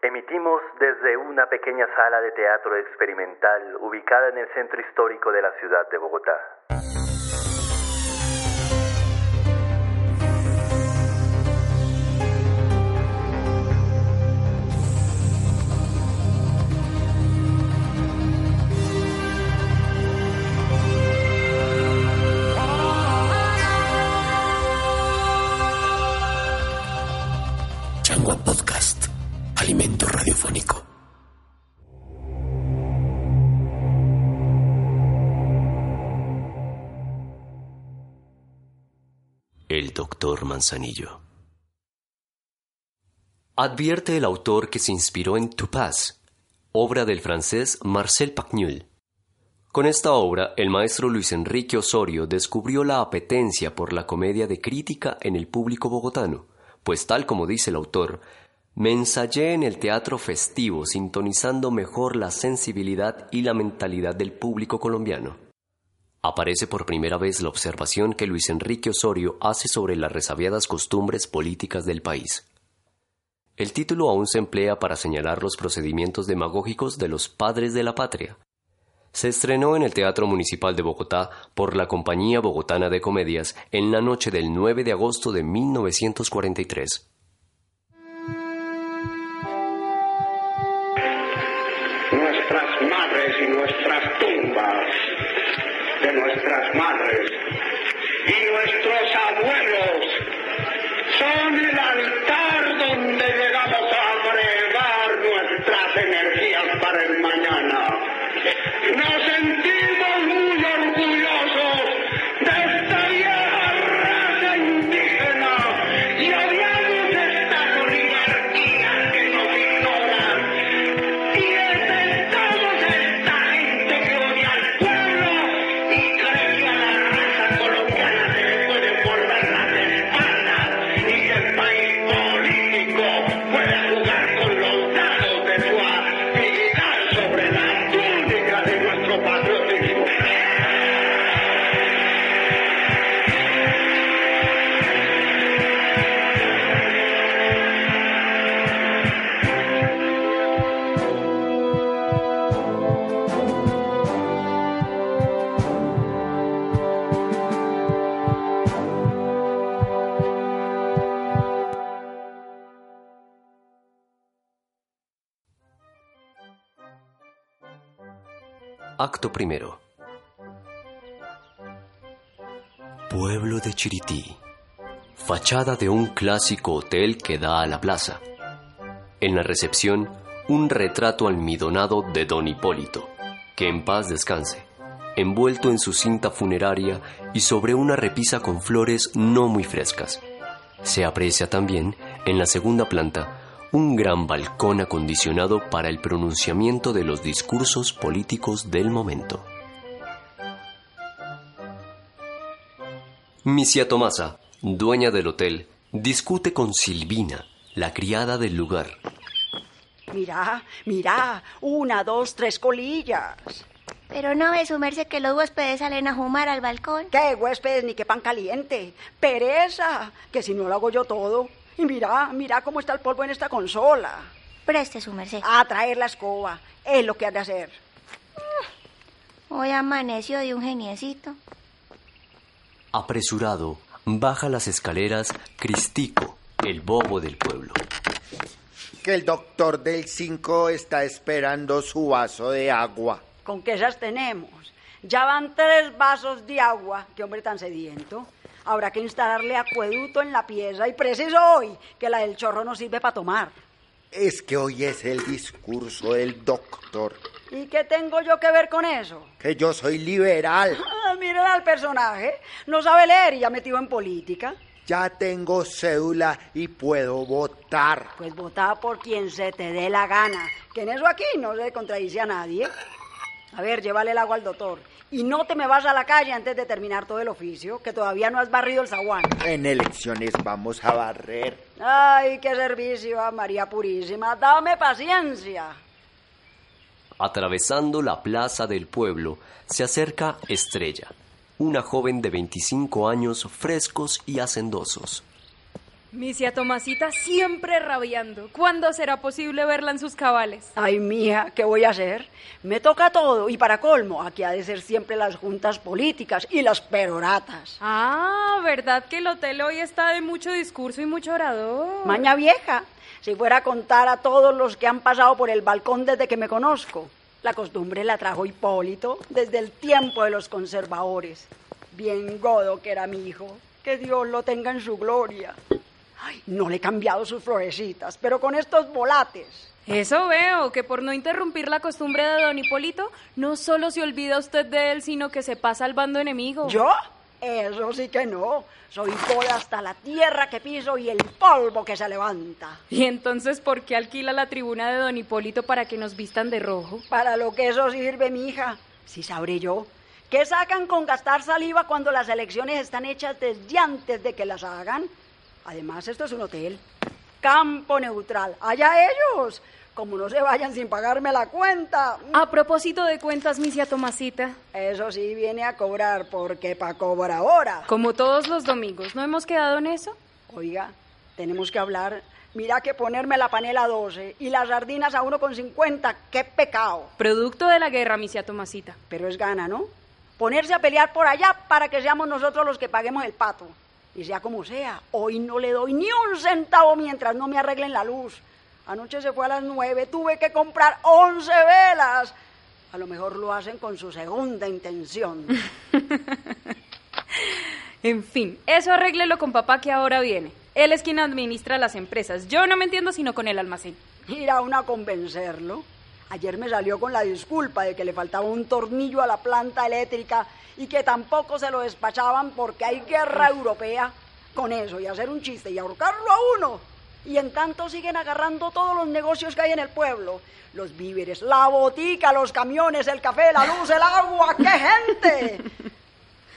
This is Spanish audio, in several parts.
Emitimos desde una pequeña sala de teatro experimental ubicada en el centro histórico de la ciudad de Bogotá. Manzanillo. Advierte el autor que se inspiró en Tupaz, obra del francés Marcel Pagnol. Con esta obra, el maestro Luis Enrique Osorio descubrió la apetencia por la comedia de crítica en el público bogotano, pues tal como dice el autor, me ensayé en el teatro festivo sintonizando mejor la sensibilidad y la mentalidad del público colombiano aparece por primera vez la observación que Luis Enrique Osorio hace sobre las resabiadas costumbres políticas del país. El título aún se emplea para señalar los procedimientos demagógicos de los padres de la patria. Se estrenó en el Teatro Municipal de Bogotá por la Compañía Bogotana de Comedias en la noche del 9 de agosto de 1943. Nuestras madres y nuestros abuelos son el altar donde llegamos a agregar nuestras energías para el mañana. Nos sentimos muy orgullosos Acto primero. Pueblo de Chirití. Fachada de un clásico hotel que da a la plaza. En la recepción, un retrato almidonado de don Hipólito, que en paz descanse, envuelto en su cinta funeraria y sobre una repisa con flores no muy frescas. Se aprecia también, en la segunda planta, un gran balcón acondicionado para el pronunciamiento de los discursos políticos del momento. Misia Tomasa, dueña del hotel, discute con Silvina, la criada del lugar. Mira, mira, una, dos, tres colillas. Pero no ve su merced que los huéspedes salen a fumar al balcón. ¿Qué huéspedes ni qué pan caliente? Pereza, que si no lo hago yo todo. Y mira, mira cómo está el polvo en esta consola. Preste su merced. A traer la escoba, es lo que ha de hacer. Hoy amaneció de un geniecito. Apresurado, baja las escaleras Cristico, el bobo del pueblo. Que el doctor del 5 está esperando su vaso de agua. ¿Con qué esas tenemos? Ya van tres vasos de agua. Qué hombre tan sediento. Habrá que instalarle acueducto en la pieza y preciso hoy que la del chorro no sirve para tomar. Es que hoy es el discurso del doctor. ¿Y qué tengo yo que ver con eso? Que yo soy liberal. Ah, miren al personaje. No sabe leer y ya metido en política. Ya tengo cédula y puedo votar. Pues vota por quien se te dé la gana. Que en eso aquí no se contradice a nadie. A ver, llévale el agua al doctor. Y no te me vas a la calle antes de terminar todo el oficio, que todavía no has barrido el zaguán. En elecciones vamos a barrer. Ay, qué servicio a María Purísima. Dame paciencia. Atravesando la plaza del pueblo, se acerca Estrella, una joven de 25 años frescos y hacendosos. Misia Tomasita siempre rabiando. ¿Cuándo será posible verla en sus cabales? Ay, mía, ¿qué voy a hacer? Me toca todo y para colmo, aquí ha de ser siempre las juntas políticas y las peroratas. Ah, ¿verdad que el hotel hoy está de mucho discurso y mucho orador? Maña vieja, si fuera a contar a todos los que han pasado por el balcón desde que me conozco. La costumbre la trajo Hipólito desde el tiempo de los conservadores. Bien godo que era mi hijo. Que Dios lo tenga en su gloria. Ay, no le he cambiado sus florecitas, pero con estos volates. Eso veo, que por no interrumpir la costumbre de don Hipólito, no solo se olvida usted de él, sino que se pasa al bando enemigo. ¿Yo? Eso sí que no. Soy toda hasta la tierra que piso y el polvo que se levanta. ¿Y entonces por qué alquila la tribuna de don Hipólito para que nos vistan de rojo? Para lo que eso sirve, mi hija. Si sabré yo. ¿Qué sacan con gastar saliva cuando las elecciones están hechas desde antes de que las hagan? Además, esto es un hotel. Campo neutral. Allá ellos. Como no se vayan sin pagarme la cuenta. A propósito de cuentas, misia Tomasita. Eso sí viene a cobrar, porque pa' cobrar ahora. Como todos los domingos, ¿no hemos quedado en eso? Oiga, tenemos que hablar. Mira que ponerme la panela a 12 y las sardinas a 1,50, qué pecado. Producto de la guerra, misia Tomasita. Pero es gana, ¿no? Ponerse a pelear por allá para que seamos nosotros los que paguemos el pato. Y sea como sea, hoy no le doy ni un centavo mientras no me arreglen la luz. Anoche se fue a las nueve, tuve que comprar once velas. A lo mejor lo hacen con su segunda intención. en fin, eso arréglelo con papá que ahora viene. Él es quien administra las empresas. Yo no me entiendo sino con el almacén. Ir a una a convencerlo. Ayer me salió con la disculpa de que le faltaba un tornillo a la planta eléctrica y que tampoco se lo despachaban porque hay guerra europea. Con eso y hacer un chiste y ahorcarlo a uno. Y en tanto siguen agarrando todos los negocios que hay en el pueblo. Los víveres, la botica, los camiones, el café, la luz, el agua. ¡Qué gente!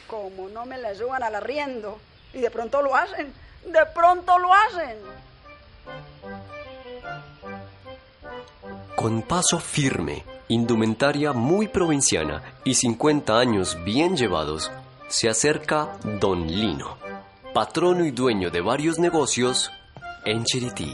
Como no me le suban al arriendo. Y de pronto lo hacen. De pronto lo hacen. Con paso firme, indumentaria muy provinciana y 50 años bien llevados, se acerca Don Lino, patrono y dueño de varios negocios en Chirití.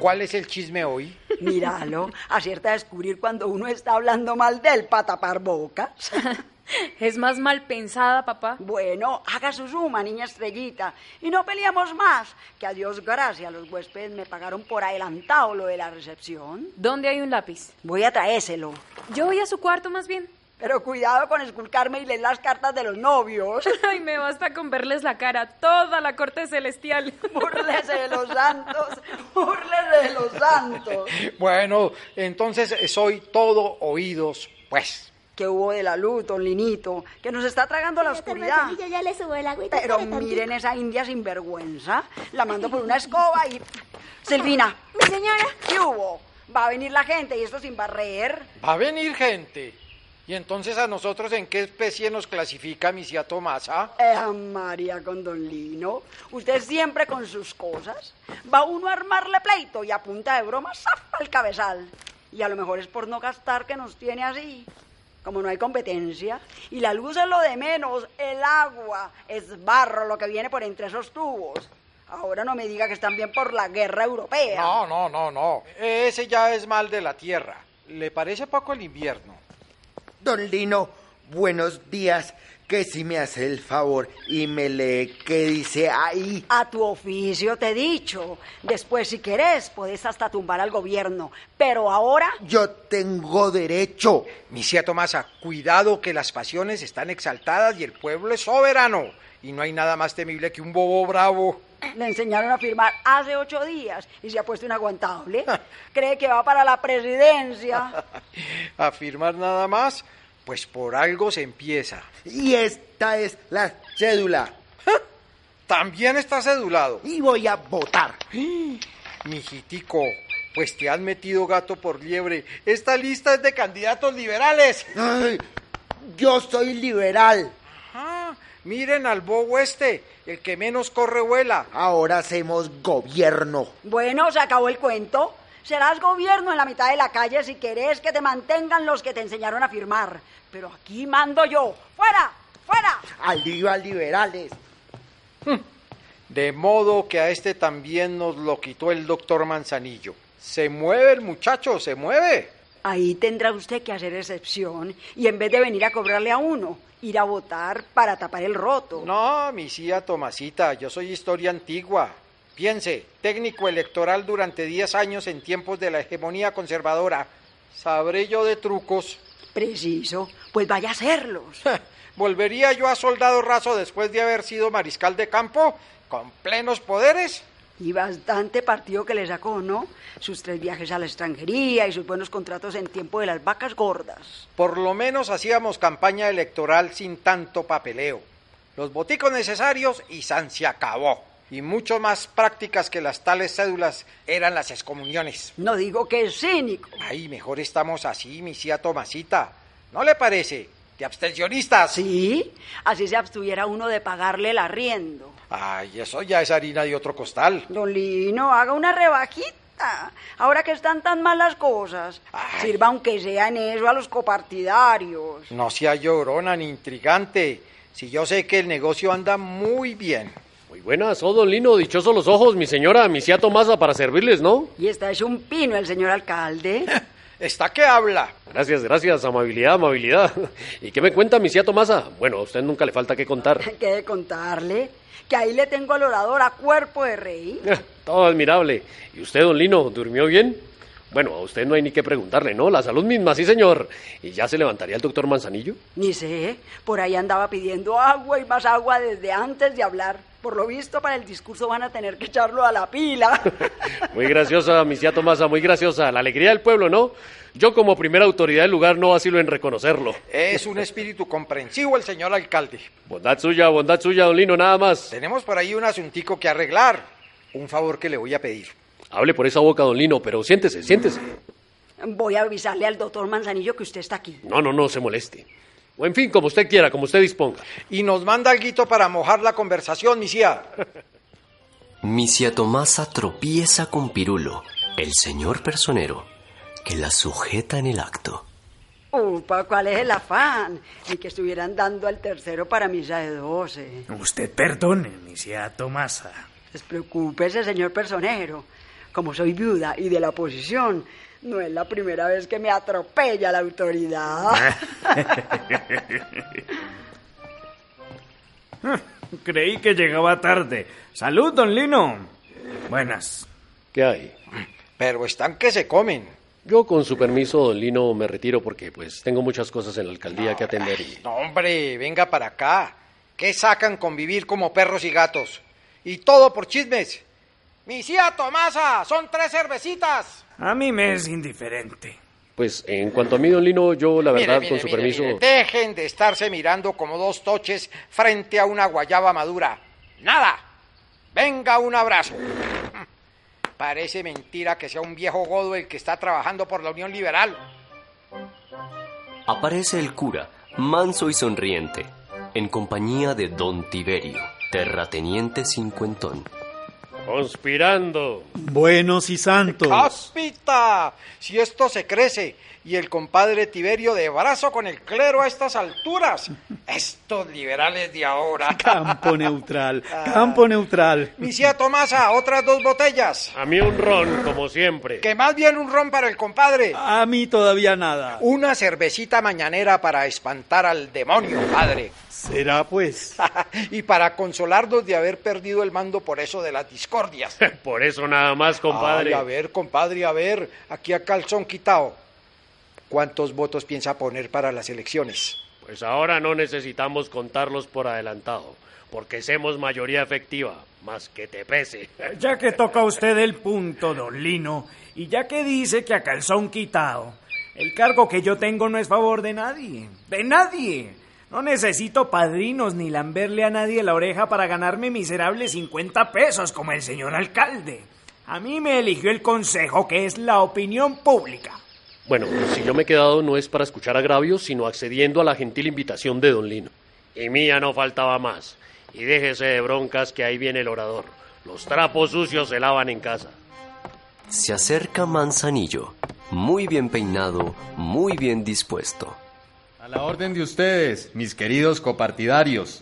¿Cuál es el chisme hoy? Míralo, acierta a descubrir cuando uno está hablando mal del para tapar bocas. Es más mal pensada, papá. Bueno, haga su suma, niña estrellita, y no peleamos más, que a Dios gracias los huéspedes me pagaron por adelantado lo de la recepción. ¿Dónde hay un lápiz? Voy a traérselo. Yo voy a su cuarto más bien. Pero cuidado con esculcarme y leer las cartas de los novios. Ay, me basta con verles la cara, toda la corte celestial. Búrlese de los santos, búrlese de los santos. Bueno, entonces soy todo oídos, pues. Que hubo de la luz, don Linito, que nos está tragando la oscuridad. Yo ya le subo el agüita. Pero miren esa india sinvergüenza. La mando por una escoba y... Silvina, Mi señora. ¿qué hubo? Va a venir la gente y esto sin barrer. Va a venir gente. ¿Y entonces a nosotros en qué especie nos clasifica misia Tomasa? Eh, María con don Lino. Usted siempre con sus cosas. Va uno a armarle pleito y a punta de broma zafa el cabezal. Y a lo mejor es por no gastar que nos tiene así. Como no hay competencia. Y la luz es lo de menos. El agua es barro lo que viene por entre esos tubos. Ahora no me diga que están bien por la guerra europea. No, no, no, no. Ese ya es mal de la tierra. ¿Le parece poco el invierno? Don Lino, buenos días. Que si me hace el favor y me lee qué dice ahí. A tu oficio te he dicho. Después, si querés, podés hasta tumbar al gobierno. Pero ahora, Yo tengo derecho. Misia Tomasa, cuidado que las pasiones están exaltadas y el pueblo es soberano. Y no hay nada más temible que un bobo bravo. le enseñaron a firmar hace ocho días y se ha puesto inaguantable. Cree que va para la presidencia. Afirmar nada más, pues por algo se empieza. Y esta es la cédula. También está cedulado. Y voy a votar. Mijitico, pues te han metido gato por liebre. Esta lista es de candidatos liberales. Ay, yo soy liberal. Ah, miren al bobo este, el que menos corre vuela. Ahora hacemos gobierno. Bueno, se acabó el cuento. Serás gobierno en la mitad de la calle si querés que te mantengan los que te enseñaron a firmar. Pero aquí mando yo. ¡Fuera! ¡Fuera! Arriba liberales. De modo que a este también nos lo quitó el doctor Manzanillo. Se mueve el muchacho, se mueve. Ahí tendrá usted que hacer excepción y en vez de venir a cobrarle a uno, ir a votar para tapar el roto. No, mi tía Tomasita, yo soy historia antigua. Piense, técnico electoral durante 10 años en tiempos de la hegemonía conservadora. Sabré yo de trucos. Preciso, pues vaya a hacerlos. ¿Volvería yo a soldado raso después de haber sido mariscal de campo? ¿Con plenos poderes? Y bastante partido que le sacó, ¿no? Sus tres viajes a la extranjería y sus buenos contratos en tiempo de las vacas gordas. Por lo menos hacíamos campaña electoral sin tanto papeleo. Los boticos necesarios y San se acabó. Y mucho más prácticas que las tales cédulas eran las excomuniones. No digo que es cínico. Ay, mejor estamos así, mi tía Tomasita. ¿No le parece? De abstencionistas. Sí, así se abstuviera uno de pagarle el arriendo. Ay, eso ya es harina de otro costal. Don Lino, haga una rebajita. Ahora que están tan mal las cosas, Ay. sirva aunque sea en eso a los copartidarios. No sea llorona ni intrigante. Si yo sé que el negocio anda muy bien. Muy buenas, oh, don Lino, dichosos los ojos, mi señora, mi tía Tomasa, para servirles, ¿no? Y está es un pino el señor alcalde. ¿Está que habla? Gracias, gracias, amabilidad, amabilidad. ¿Y qué me cuenta mi tía Tomasa? Bueno, a usted nunca le falta que contar. ¿Qué de contarle? Que ahí le tengo al orador a cuerpo de rey. Todo admirable. ¿Y usted, don Lino, durmió bien? Bueno, a usted no hay ni que preguntarle, ¿no? La salud misma, sí, señor. ¿Y ya se levantaría el doctor Manzanillo? Ni sé, por ahí andaba pidiendo agua y más agua desde antes de hablar. Por lo visto, para el discurso van a tener que echarlo a la pila. Muy graciosa, mi tía Tomasa, muy graciosa. La alegría del pueblo, ¿no? Yo como primera autoridad del lugar no vacilo en reconocerlo. Es un espíritu comprensivo el señor alcalde. Bondad suya, bondad suya, don Lino, nada más. Tenemos por ahí un asuntico que arreglar. Un favor que le voy a pedir. Hable por esa boca, don Lino, pero siéntese, siéntese. Voy a avisarle al doctor Manzanillo que usted está aquí. No, no, no se moleste. O en fin, como usted quiera, como usted disponga. Y nos manda algo para mojar la conversación, mi tía. Misia Tomasa tropieza con Pirulo, el señor personero, que la sujeta en el acto. Upa, ¿cuál es el afán? Ni que estuvieran dando al tercero para misa de doce. Usted perdone, misia Tomasa. Despreocúpese, señor personero. Como soy viuda y de la oposición, no es la primera vez que me atropella la autoridad. Creí que llegaba tarde. Salud, don Lino. Buenas. ¿Qué hay? Pero están que se comen. Yo, con su permiso, don Lino, me retiro porque pues tengo muchas cosas en la alcaldía que atender y... No, hombre, venga para acá. ¿Qué sacan con vivir como perros y gatos? Y todo por chismes. Mi tía Tomasa, son tres cervecitas. A mí me es indiferente. Pues en cuanto a mí, don Lino, yo la verdad, mire, con su mire, permiso... mire, dejen de estarse mirando como dos toches frente a una guayaba madura. Nada. Venga, un abrazo. Parece mentira que sea un viejo godo el que está trabajando por la Unión Liberal. Aparece el cura, manso y sonriente, en compañía de don Tiberio, terrateniente cincuentón. Conspirando. Buenos y santos. ¡Cáspita! Si esto se crece y el compadre Tiberio de brazo con el clero a estas alturas. Estos liberales de ahora. Campo neutral, campo neutral. Mi tía Tomasa, otras dos botellas. A mí un ron, como siempre. Que más bien un ron para el compadre. A mí todavía nada. Una cervecita mañanera para espantar al demonio, padre. Será pues. y para consolarnos de haber perdido el mando por eso de las discordias. Por eso nada más, compadre. Ay, a ver, compadre, a ver, aquí a calzón quitado. ¿Cuántos votos piensa poner para las elecciones? Pues ahora no necesitamos contarlos por adelantado, porque somos mayoría efectiva, más que te pese. Ya que toca usted el punto, don Lino, y ya que dice que a calzón quitado, el cargo que yo tengo no es favor de nadie. ¡De nadie! No necesito padrinos ni lamberle a nadie la oreja para ganarme miserables 50 pesos como el señor alcalde. A mí me eligió el consejo que es la opinión pública. Bueno, si yo me he quedado no es para escuchar agravios, sino accediendo a la gentil invitación de don Lino. Y mía no faltaba más. Y déjese de broncas que ahí viene el orador. Los trapos sucios se lavan en casa. Se acerca Manzanillo, muy bien peinado, muy bien dispuesto. La orden de ustedes, mis queridos copartidarios.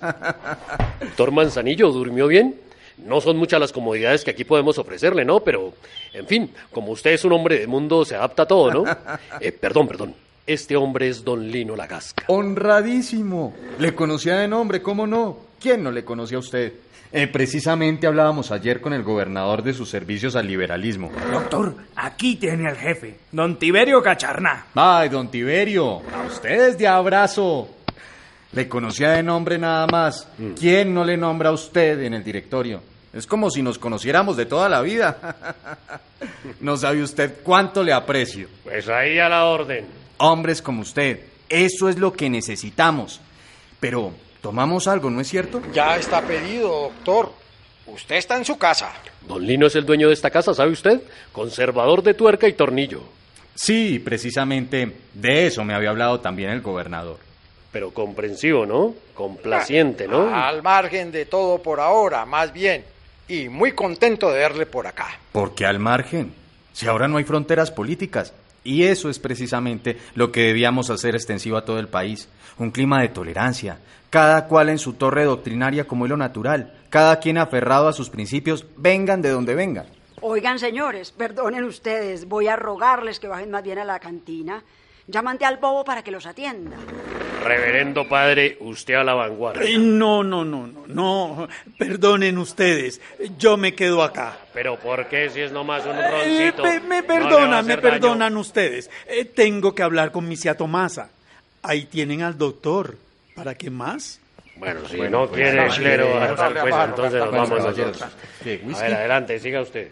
Doctor Manzanillo, ¿durmió bien? No son muchas las comodidades que aquí podemos ofrecerle, ¿no? Pero, en fin, como usted es un hombre de mundo, se adapta a todo, ¿no? Eh, perdón, perdón. Este hombre es don Lino Lagasca. Honradísimo. Le conocía de nombre, ¿cómo no? ¿Quién no le conocía a usted? Eh, precisamente hablábamos ayer con el gobernador de sus servicios al liberalismo. Doctor, aquí tiene al jefe, don Tiberio Cacharná. Ay, don Tiberio, a ustedes de abrazo. Le conocía de nombre nada más. ¿Quién no le nombra a usted en el directorio? Es como si nos conociéramos de toda la vida. no sabe usted cuánto le aprecio. Pues ahí a la orden. Hombres como usted, eso es lo que necesitamos. Pero, ¿tomamos algo, no es cierto? Ya está pedido, doctor. Usted está en su casa. Don Lino es el dueño de esta casa, ¿sabe usted? Conservador de tuerca y tornillo. Sí, precisamente de eso me había hablado también el gobernador. Pero comprensivo, ¿no? Complaciente, ¿no? Al margen de todo por ahora, más bien. Y muy contento de verle por acá. ¿Por qué al margen? Si ahora no hay fronteras políticas. Y eso es precisamente lo que debíamos hacer extensivo a todo el país. Un clima de tolerancia. Cada cual en su torre doctrinaria como lo natural. Cada quien aferrado a sus principios, vengan de donde vengan. Oigan, señores, perdonen ustedes, voy a rogarles que bajen más bien a la cantina. Llámate al bobo para que los atienda. Reverendo padre, usted a la vanguardia. Eh, No, no, no, no, no. Perdonen ustedes. Yo me quedo acá. Pero ¿por qué si es nomás un Eh, roncito? me a perdonan, me daño? perdonan ustedes. Eh, tengo que hablar con misia Tomasa. Ahí tienen al doctor. ¿Para qué más? Bueno, si Bueno, no pues, quiere sí, pues sí, entonces nos vamos nosotros. ¿Qué, A ver, adelante, siga usted.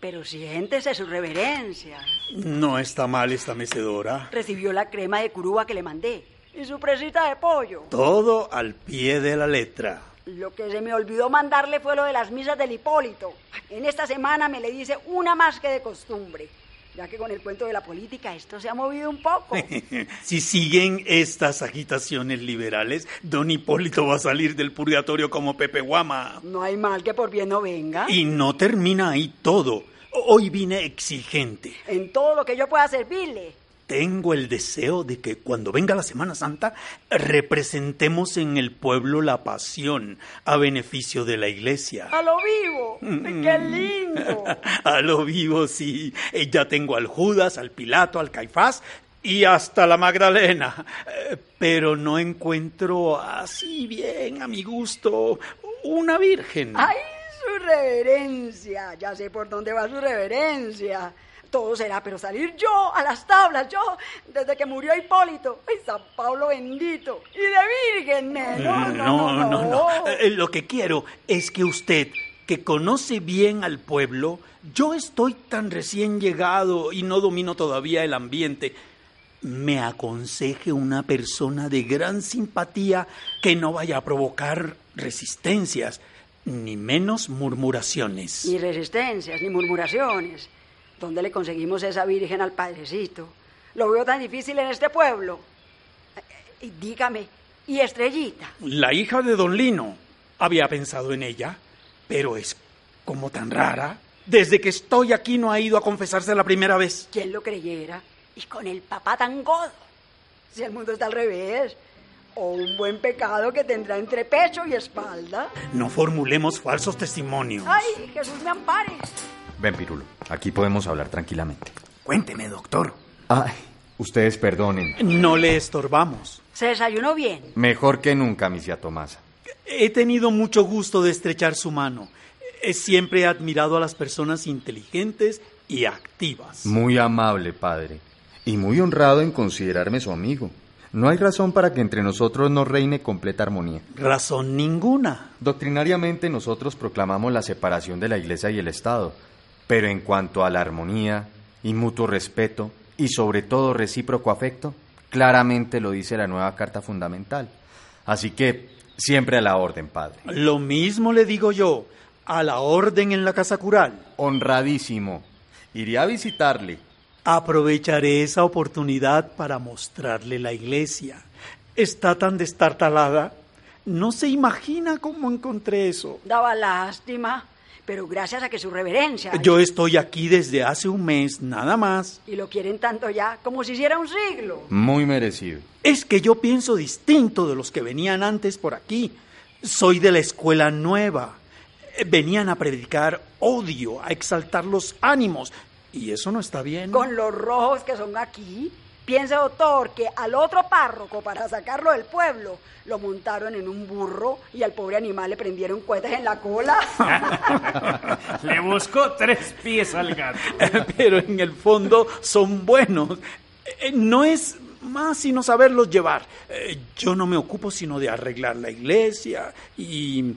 Pero siéntese su reverencia. No está mal esta mecedora. Recibió la crema de curúa que le mandé y su presita de pollo. Todo al pie de la letra. Lo que se me olvidó mandarle fue lo de las misas del Hipólito. En esta semana me le dice una más que de costumbre, ya que con el cuento de la política esto se ha movido un poco. Si siguen estas agitaciones liberales, don Hipólito va a salir del purgatorio como Pepe Guama. No hay mal que por bien no venga. Y no termina ahí todo. Hoy vine exigente. En todo lo que yo pueda servirle. Tengo el deseo de que cuando venga la Semana Santa representemos en el pueblo la pasión a beneficio de la iglesia. A lo vivo. ¡Qué lindo! A lo vivo, sí. Eh, Ya tengo al Judas, al Pilato, al Caifás y hasta la Magdalena. Eh, Pero no encuentro así bien a mi gusto una virgen. ¡Ay, su reverencia! Ya sé por dónde va su reverencia. Todo será, pero salir yo a las tablas, yo, desde que murió Hipólito. ¡Ay, San Pablo bendito! Y de virgen, eh, no, no, no, no. no, no. Eh, Lo que quiero es que usted, que conoce bien al pueblo, yo estoy tan recién llegado y no domino todavía el ambiente, me aconseje una persona de gran simpatía que no vaya a provocar resistencias, ni menos murmuraciones. Ni resistencias, ni murmuraciones. ¿Dónde le conseguimos esa virgen al padrecito? Lo veo tan difícil en este pueblo. Eh, eh, Dígame, ¿y Estrellita? La hija de don Lino había pensado en ella, pero es como tan rara. Desde que estoy aquí no ha ido a confesarse la primera vez. ¿Quién lo creyera? Y con el papá tan godo. Si el mundo está al revés. O un buen pecado que tendrá entre pecho y espalda. No formulemos falsos testimonios. ¡Ay, Jesús me ampare! Ven, Pirulo, aquí podemos hablar tranquilamente. Cuénteme, doctor. Ay, ustedes perdonen. No le estorbamos. ¿Se desayunó bien? Mejor que nunca, misia Tomasa. He tenido mucho gusto de estrechar su mano. He siempre admirado a las personas inteligentes y activas. Muy amable, padre. Y muy honrado en considerarme su amigo. No hay razón para que entre nosotros no reine completa armonía. Razón ninguna. Doctrinariamente nosotros proclamamos la separación de la Iglesia y el Estado, pero en cuanto a la armonía y mutuo respeto y sobre todo recíproco afecto, claramente lo dice la nueva Carta Fundamental. Así que siempre a la orden, padre. Lo mismo le digo yo. A la orden en la casa cural. Honradísimo. Iré a visitarle. Aprovecharé esa oportunidad para mostrarle la iglesia. Está tan destartalada. No se imagina cómo encontré eso. Daba lástima. Pero gracias a que su reverencia. Yo estoy aquí desde hace un mes, nada más. Y lo quieren tanto ya, como si hiciera un siglo. Muy merecido. Es que yo pienso distinto de los que venían antes por aquí. Soy de la escuela nueva. Venían a predicar odio, a exaltar los ánimos. Y eso no está bien. Con los rojos que son aquí. Piense, doctor, que al otro párroco, para sacarlo del pueblo, lo montaron en un burro y al pobre animal le prendieron cohetes en la cola. Le buscó tres pies al gato. Pero en el fondo son buenos. Eh, No es más sino saberlos llevar. Eh, Yo no me ocupo sino de arreglar la iglesia y...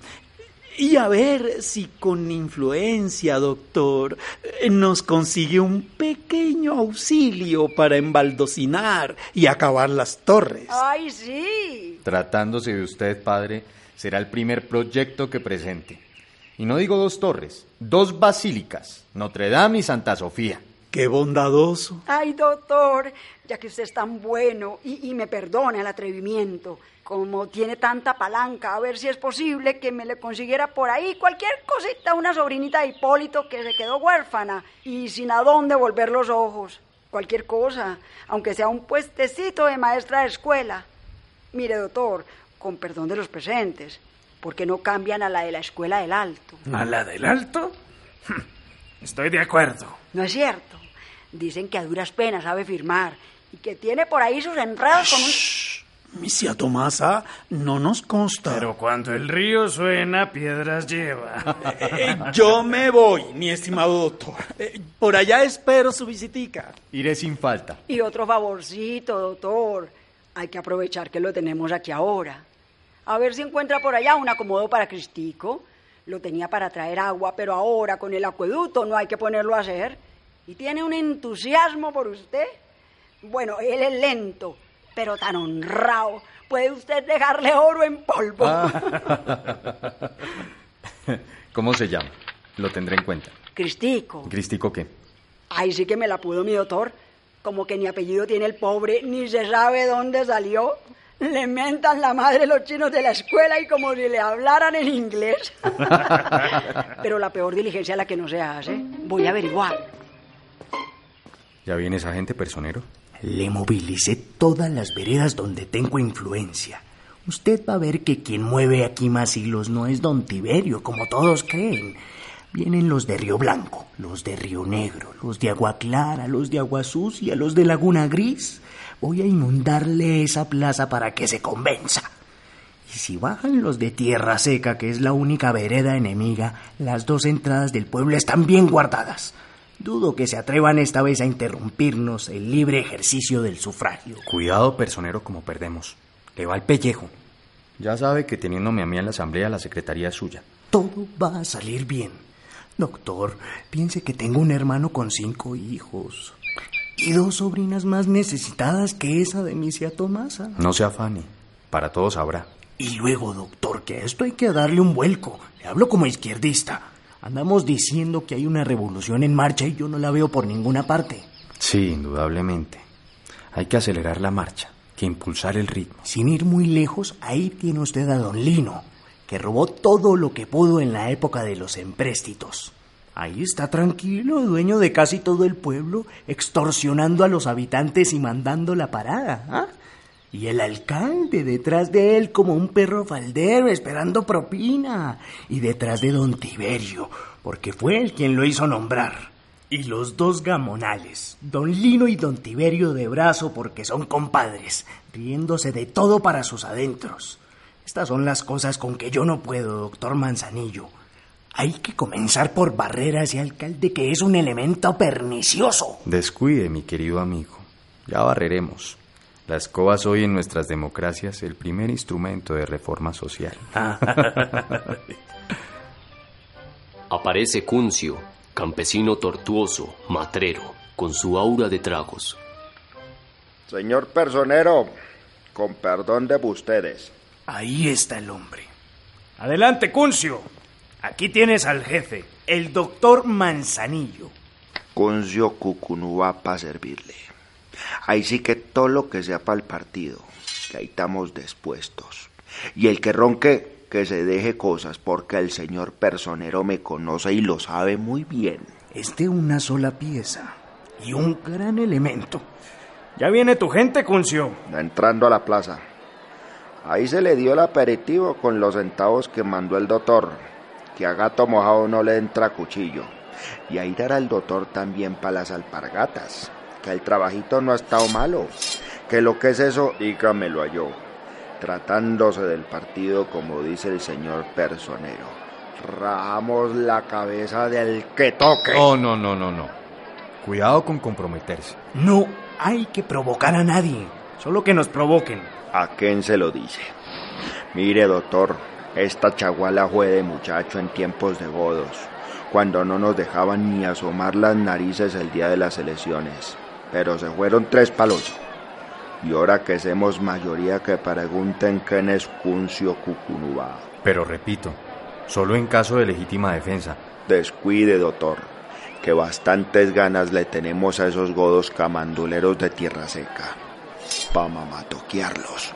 Y a ver si con influencia, doctor, eh, nos consigue un pequeño auxilio para embaldocinar y acabar las torres. ¡Ay, sí! Tratándose de usted, padre, será el primer proyecto que presente. Y no digo dos torres, dos basílicas, Notre Dame y Santa Sofía. ¡Qué bondadoso! Ay, doctor, ya que usted es tan bueno y, y me perdona el atrevimiento, como tiene tanta palanca, a ver si es posible que me le consiguiera por ahí cualquier cosita, una sobrinita de Hipólito que se quedó huérfana y sin a dónde volver los ojos. Cualquier cosa, aunque sea un puestecito de maestra de escuela. Mire, doctor, con perdón de los presentes, ¿por qué no cambian a la de la escuela del Alto? ¿A la del alto? Estoy de acuerdo. No es cierto. Dicen que a duras penas sabe firmar y que tiene por ahí sus enredos con un... Misia Tomasa, no nos consta. Pero cuando el río suena, piedras lleva. Eh, Yo me voy, mi estimado doctor. Eh, Por allá espero su visitica. Iré sin falta. Y otro favorcito, doctor. Hay que aprovechar que lo tenemos aquí ahora. A ver si encuentra por allá un acomodo para Cristico. Lo tenía para traer agua, pero ahora con el acueducto no hay que ponerlo a hacer. Y tiene un entusiasmo por usted. Bueno, él es lento, pero tan honrado. Puede usted dejarle oro en polvo. ¿Cómo se llama? Lo tendré en cuenta. Cristico. ¿Cristico qué? Ahí sí que me la pudo mi doctor. Como que ni apellido tiene el pobre, ni se sabe dónde salió. Le mentan la madre los chinos de la escuela y como si le hablaran en inglés. Pero la peor diligencia es la que no se hace. Voy a averiguar. ¿Ya viene esa gente, personero? Le movilicé todas las veredas donde tengo influencia. Usted va a ver que quien mueve aquí más hilos no es don Tiberio, como todos creen. Vienen los de Río Blanco, los de Río Negro, los de Agua Clara, los de Agua Sucia, los de Laguna Gris. Voy a inundarle esa plaza para que se convenza. Y si bajan los de Tierra Seca, que es la única vereda enemiga, las dos entradas del pueblo están bien guardadas. Dudo que se atrevan esta vez a interrumpirnos el libre ejercicio del sufragio. Cuidado, personero, como perdemos. Le va el pellejo. Ya sabe que teniéndome a mí en la asamblea, la secretaría es suya. Todo va a salir bien. Doctor, piense que tengo un hermano con cinco hijos. Y dos sobrinas más necesitadas que esa de misia Tomasa. No se afane. Para todos habrá. Y luego, doctor, que a esto hay que darle un vuelco. Le hablo como izquierdista. Andamos diciendo que hay una revolución en marcha y yo no la veo por ninguna parte. Sí, indudablemente. Hay que acelerar la marcha, que impulsar el ritmo. Sin ir muy lejos, ahí tiene usted a don Lino, que robó todo lo que pudo en la época de los empréstitos. Ahí está tranquilo, dueño de casi todo el pueblo, extorsionando a los habitantes y mandando la parada. ¿ah? Y el alcalde detrás de él como un perro faldero esperando propina. Y detrás de don Tiberio, porque fue él quien lo hizo nombrar. Y los dos gamonales, don Lino y don Tiberio de brazo porque son compadres, riéndose de todo para sus adentros. Estas son las cosas con que yo no puedo, doctor Manzanillo. Hay que comenzar por barrer a ese alcalde que es un elemento pernicioso. Descuide, mi querido amigo. Ya barreremos. La escoba es hoy en nuestras democracias el primer instrumento de reforma social. Aparece Cuncio, campesino tortuoso, matrero, con su aura de tragos. Señor personero, con perdón de ustedes. Ahí está el hombre. Adelante, Cuncio. Aquí tienes al jefe, el doctor Manzanillo. Cuncio Cucunúa para servirle. Ahí sí que todo lo que sea para el partido, que ahí estamos dispuestos. Y el que ronque, que se deje cosas, porque el señor personero me conoce y lo sabe muy bien. Es de una sola pieza y un gran elemento. Ya viene tu gente, Cuncio. Entrando a la plaza. Ahí se le dio el aperitivo con los centavos que mandó el doctor, que a gato mojado no le entra cuchillo. Y ahí dará el doctor también para las alpargatas, que el trabajito no ha estado malo, que lo que es eso, dígamelo a yo, tratándose del partido como dice el señor personero. Rajamos la cabeza del que toque. No, no, no, no, no. Cuidado con comprometerse. No hay que provocar a nadie, solo que nos provoquen. ¿A quién se lo dice? Mire, doctor, esta chaguala fue de muchacho en tiempos de godos, cuando no nos dejaban ni asomar las narices el día de las elecciones. Pero se fueron tres palos. Y ahora que somos mayoría que pregunten quién es Cuncio Cucunubá. Pero repito, solo en caso de legítima defensa. Descuide, doctor, que bastantes ganas le tenemos a esos godos camanduleros de tierra seca. Pa' mamatoquearlos.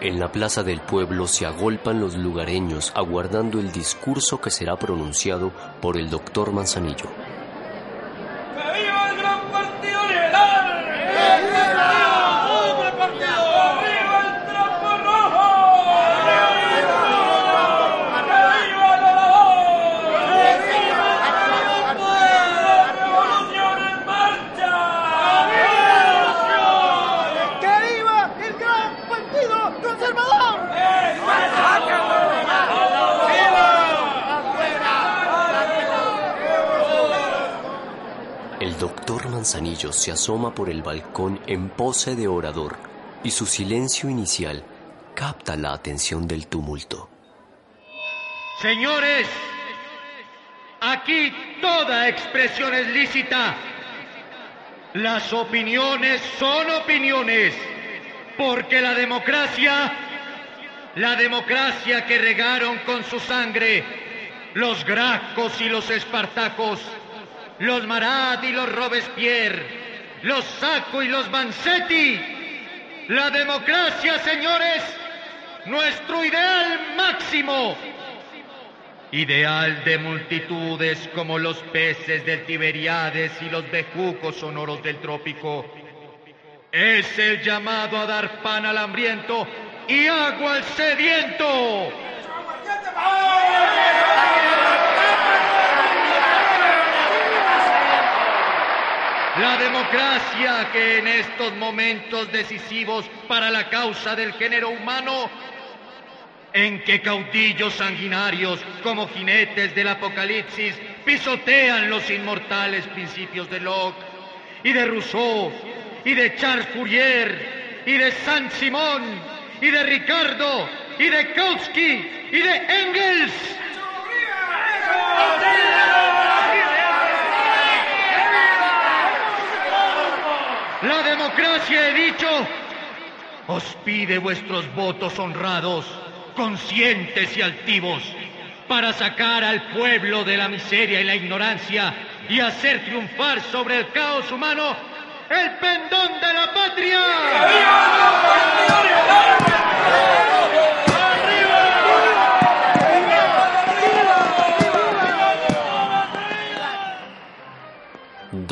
En la plaza del pueblo se agolpan los lugareños aguardando el discurso que será pronunciado por el doctor Manzanillo. Manzanillo se asoma por el balcón en pose de orador y su silencio inicial capta la atención del tumulto. Señores, aquí toda expresión es lícita. Las opiniones son opiniones, porque la democracia, la democracia que regaron con su sangre los gracos y los espartacos, los Marat y los Robespierre, los Sacco y los Vanzetti, la democracia, señores, nuestro ideal máximo, ideal de multitudes como los peces del Tiberiades y los bejucos sonoros del trópico. Es el llamado a dar pan al hambriento y agua al sediento. La democracia que en estos momentos decisivos para la causa del género humano en que caudillos sanguinarios como jinetes del apocalipsis pisotean los inmortales principios de Locke y de Rousseau y de Charles Fourier y de Saint-Simon y de Ricardo y de Kautsky y de Engels. Democracia, he dicho, os pide vuestros votos honrados conscientes y altivos, para sacar al pueblo de la miseria y la ignorancia y hacer triunfar sobre el caos humano el pendón de la patria.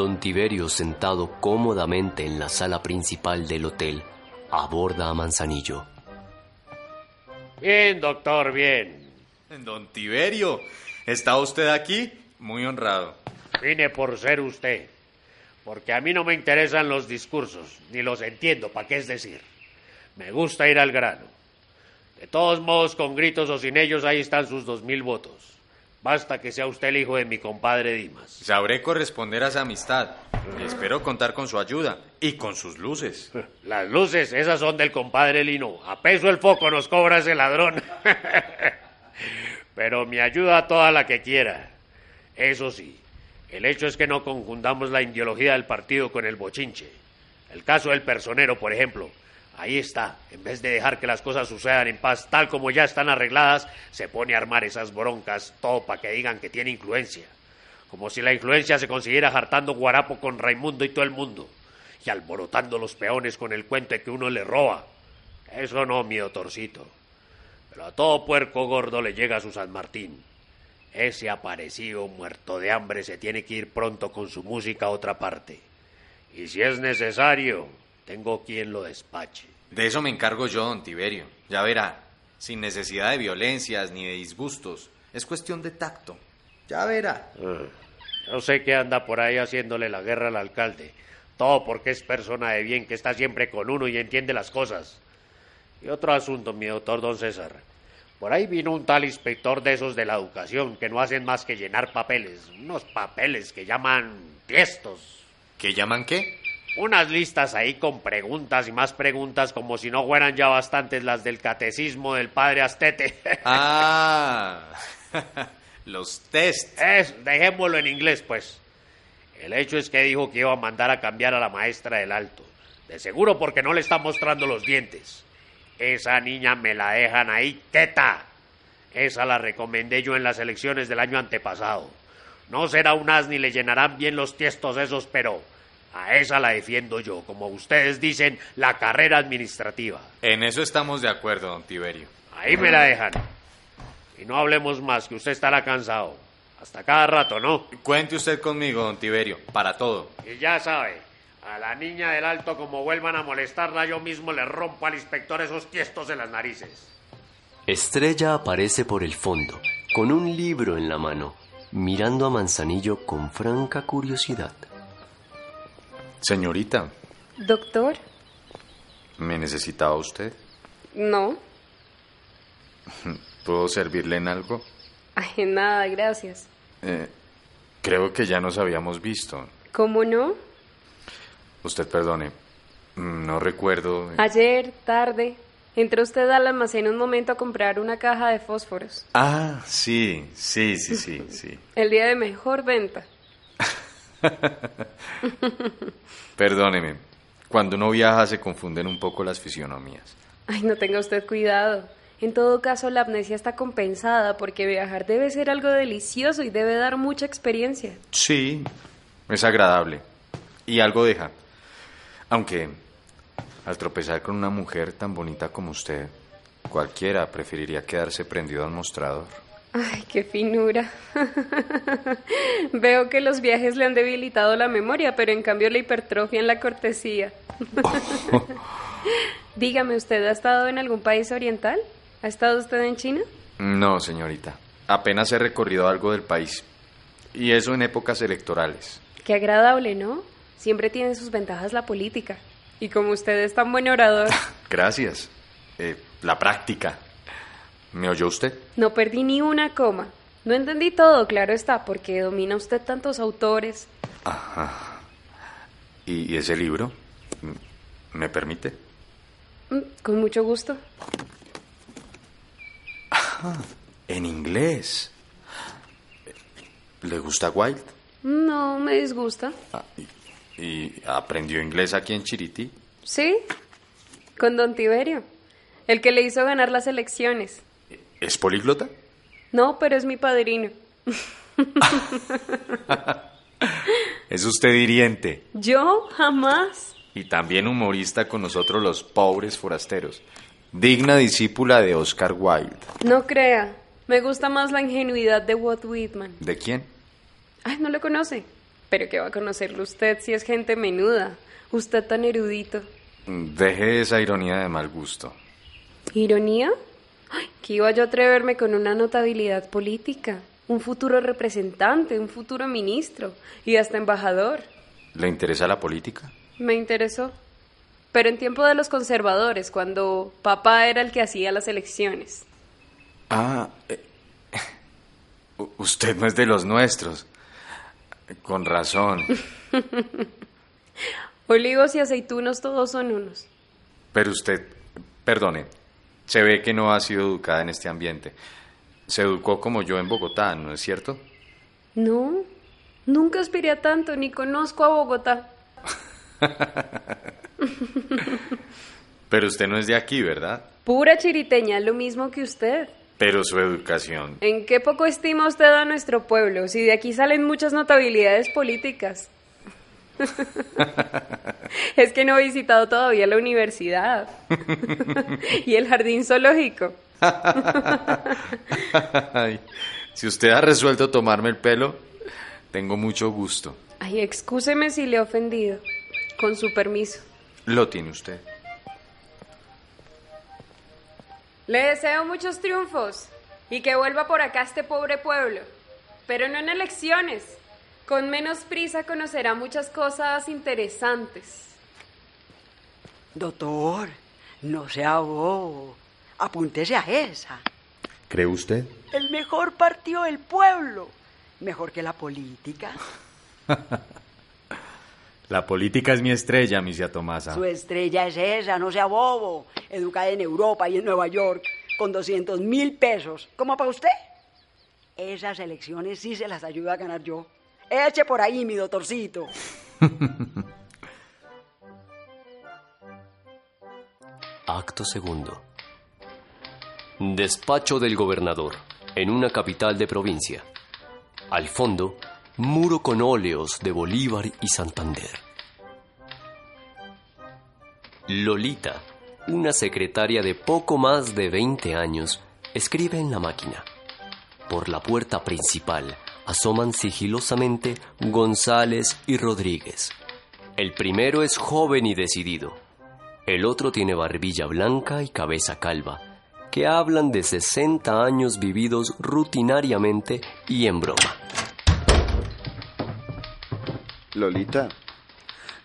Don Tiberio, sentado cómodamente en la sala principal del hotel, aborda a Manzanillo. Bien, doctor, bien. Don Tiberio, ¿está usted aquí? Muy honrado. Vine por ser usted. Porque a mí no me interesan los discursos, ni los entiendo, ¿para qué es decir? Me gusta ir al grano. De todos modos, con gritos o sin ellos, ahí están sus dos mil votos. Basta que sea usted el hijo de mi compadre Dimas. Sabré corresponder a esa amistad. Y espero contar con su ayuda y con sus luces. Las luces, esas son del compadre Lino. A peso el foco nos cobra ese ladrón. Pero me ayuda toda la que quiera. Eso sí, el hecho es que no confundamos la ideología del partido con el bochinche. El caso del personero, por ejemplo. Ahí está. En vez de dejar que las cosas sucedan en paz tal como ya están arregladas, se pone a armar esas broncas, todo para que digan que tiene influencia. Como si la influencia se consiguiera hartando guarapo con Raimundo y todo el mundo. Y alborotando los peones con el cuento de que uno le roba. Eso no, mi doctorcito. Pero a todo puerco gordo le llega su San Martín. Ese aparecido muerto de hambre se tiene que ir pronto con su música a otra parte. Y si es necesario, tengo quien lo despache. De eso me encargo yo, don Tiberio. Ya verá, sin necesidad de violencias ni de disgustos. Es cuestión de tacto. Ya verá. Yo sé que anda por ahí haciéndole la guerra al alcalde. Todo porque es persona de bien que está siempre con uno y entiende las cosas. Y otro asunto, mi doctor don César. Por ahí vino un tal inspector de esos de la educación que no hacen más que llenar papeles. Unos papeles que llaman tiestos. ¿Qué llaman qué? Unas listas ahí con preguntas y más preguntas como si no fueran ya bastantes las del catecismo del padre Astete. Ah, los test. Es, dejémoslo en inglés, pues. El hecho es que dijo que iba a mandar a cambiar a la maestra del alto. De seguro porque no le está mostrando los dientes. Esa niña me la dejan ahí teta. Esa la recomendé yo en las elecciones del año antepasado. No será un as ni le llenarán bien los tiestos esos, pero a esa la defiendo yo, como ustedes dicen, la carrera administrativa. En eso estamos de acuerdo, don Tiberio. Ahí me la dejan. Y no hablemos más, que usted estará cansado. Hasta cada rato, ¿no? Cuente usted conmigo, don Tiberio, para todo. Y ya sabe, a la niña del alto, como vuelvan a molestarla, yo mismo le rompo al inspector esos tiestos en las narices. Estrella aparece por el fondo, con un libro en la mano, mirando a Manzanillo con franca curiosidad. Señorita, Doctor, ¿me necesitaba usted? no. ¿Puedo servirle en algo? Ay, nada, gracias. Eh, creo que ya nos habíamos visto. ¿Cómo no? Usted perdone, no recuerdo. Ayer, tarde, entró usted al almacén un momento a comprar una caja de fósforos. Ah, sí, sí, sí, sí, sí. El día de mejor venta. Perdóneme, cuando uno viaja se confunden un poco las fisionomías. Ay, no tenga usted cuidado. En todo caso, la amnesia está compensada porque viajar debe ser algo delicioso y debe dar mucha experiencia. Sí, es agradable. Y algo deja. Aunque, al tropezar con una mujer tan bonita como usted, cualquiera preferiría quedarse prendido al mostrador. Ay, qué finura. Veo que los viajes le han debilitado la memoria, pero en cambio la hipertrofia en la cortesía. Dígame, ¿usted ha estado en algún país oriental? ¿Ha estado usted en China? No, señorita. Apenas he recorrido algo del país. Y eso en épocas electorales. Qué agradable, ¿no? Siempre tiene sus ventajas la política. Y como usted es tan buen orador, Gracias. Eh, la práctica. ¿Me oyó usted? no perdí ni una coma. No entendí todo, claro está, porque domina usted tantos autores. Ajá. ¿Y, ese libro? ¿Me permite? Mm, Con mucho gusto. Ah, en inglés. ¿Le gusta Wilde? No, me disgusta. Ah, y, y aprendió inglés aquí en Chiriti? Sí, con don Tiberio, el que le hizo ganar las elecciones. ¿Es políglota? No, pero es mi padrino. Es usted hiriente. Yo jamás. Y también humorista con nosotros los pobres forasteros. Digna discípula de Oscar Wilde. No crea. Me gusta más la ingenuidad de Walt Whitman. ¿De quién? Ay, no lo conoce. Pero que va a conocerlo usted si es gente menuda. Usted tan erudito. Deje esa ironía de mal gusto. ¿Ironía? Ay, que iba yo a atreverme con una notabilidad política. Un futuro representante, un futuro ministro y hasta embajador. ¿Le interesa la política? Me interesó. Pero en tiempo de los conservadores, cuando papá era el que hacía las elecciones. Ah, eh, usted no es de los nuestros. Con razón. Olivos y aceitunos todos son unos. Pero usted, perdone, se ve que no ha sido educada en este ambiente. Se educó como yo en Bogotá, ¿no es cierto? No, nunca aspiré a tanto, ni conozco a Bogotá. Pero usted no es de aquí, ¿verdad? Pura chiriteña, lo mismo que usted. Pero su educación. ¿En qué poco estima usted a nuestro pueblo? Si de aquí salen muchas notabilidades políticas. es que no he visitado todavía la universidad. y el jardín zoológico. Ay, si usted ha resuelto tomarme el pelo, tengo mucho gusto. Ay, excúseme si le he ofendido. Con su permiso. Lo tiene usted. Le deseo muchos triunfos y que vuelva por acá este pobre pueblo, pero no en elecciones. Con menos prisa conocerá muchas cosas interesantes. Doctor, no sea bobo. Apúntese a esa. ¿Cree usted? El mejor partido del pueblo. Mejor que la política. La política es mi estrella, misia Tomasa. Su estrella es esa, no sea bobo. Educada en Europa y en Nueva York, con 200 mil pesos. ¿Cómo para usted? Esas elecciones sí se las ayuda a ganar yo. Eche por ahí, mi doctorcito. Acto segundo. Despacho del gobernador, en una capital de provincia. Al fondo, muro con óleos de Bolívar y Santander. Lolita, una secretaria de poco más de 20 años, escribe en la máquina. Por la puerta principal asoman sigilosamente González y Rodríguez. El primero es joven y decidido. El otro tiene barbilla blanca y cabeza calva, que hablan de 60 años vividos rutinariamente y en broma. Lolita,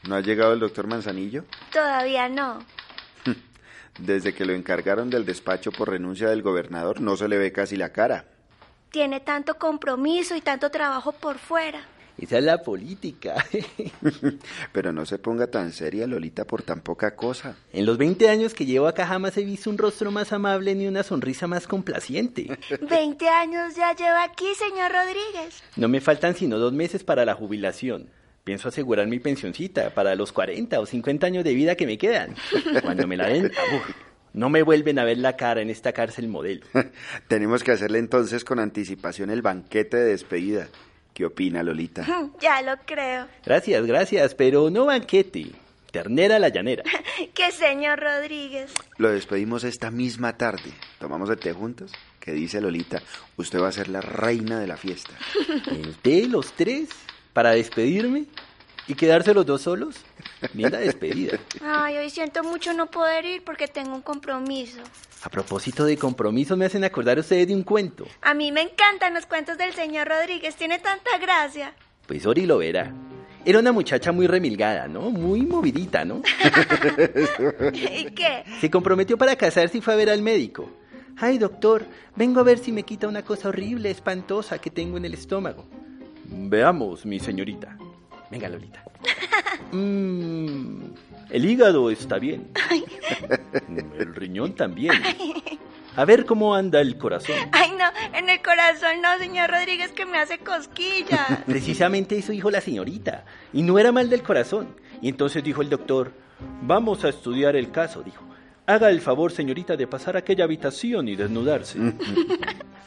¿no ha llegado el doctor Manzanillo? Todavía no. Desde que lo encargaron del despacho por renuncia del gobernador, no se le ve casi la cara. Tiene tanto compromiso y tanto trabajo por fuera. Esa es la política. Pero no se ponga tan seria, Lolita, por tan poca cosa. En los 20 años que llevo acá jamás he visto un rostro más amable ni una sonrisa más complaciente. 20 años ya lleva aquí, señor Rodríguez. No me faltan sino dos meses para la jubilación. Pienso asegurar mi pensioncita para los 40 o 50 años de vida que me quedan. Cuando me la den, uf, no me vuelven a ver la cara en esta cárcel modelo. Tenemos que hacerle entonces con anticipación el banquete de despedida. ¿Qué opina, Lolita? Ya lo creo. Gracias, gracias, pero no banquete. Ternera a la llanera. Que señor Rodríguez. Lo despedimos esta misma tarde. ¿Tomamos el té juntos? ¿Qué dice Lolita? Usted va a ser la reina de la fiesta. ¿El té, los tres? ¿Para despedirme? ¿Y quedarse los dos solos? Linda despedida. Ay, hoy siento mucho no poder ir porque tengo un compromiso. A propósito de compromisos, me hacen acordar ustedes de un cuento. A mí me encantan los cuentos del señor Rodríguez, tiene tanta gracia. Pues Ori lo verá. Era una muchacha muy remilgada, ¿no? Muy movidita, ¿no? ¿Y qué? Se comprometió para casarse y fue a ver al médico. Ay, doctor, vengo a ver si me quita una cosa horrible, espantosa que tengo en el estómago. Veamos, mi señorita. Venga, Lolita. Mm, el hígado está bien. El riñón también. A ver cómo anda el corazón. Ay, no, en el corazón no, señor Rodríguez, que me hace cosquilla. Precisamente eso dijo la señorita. Y no era mal del corazón. Y entonces dijo el doctor, vamos a estudiar el caso, dijo. Haga el favor, señorita, de pasar a aquella habitación y desnudarse.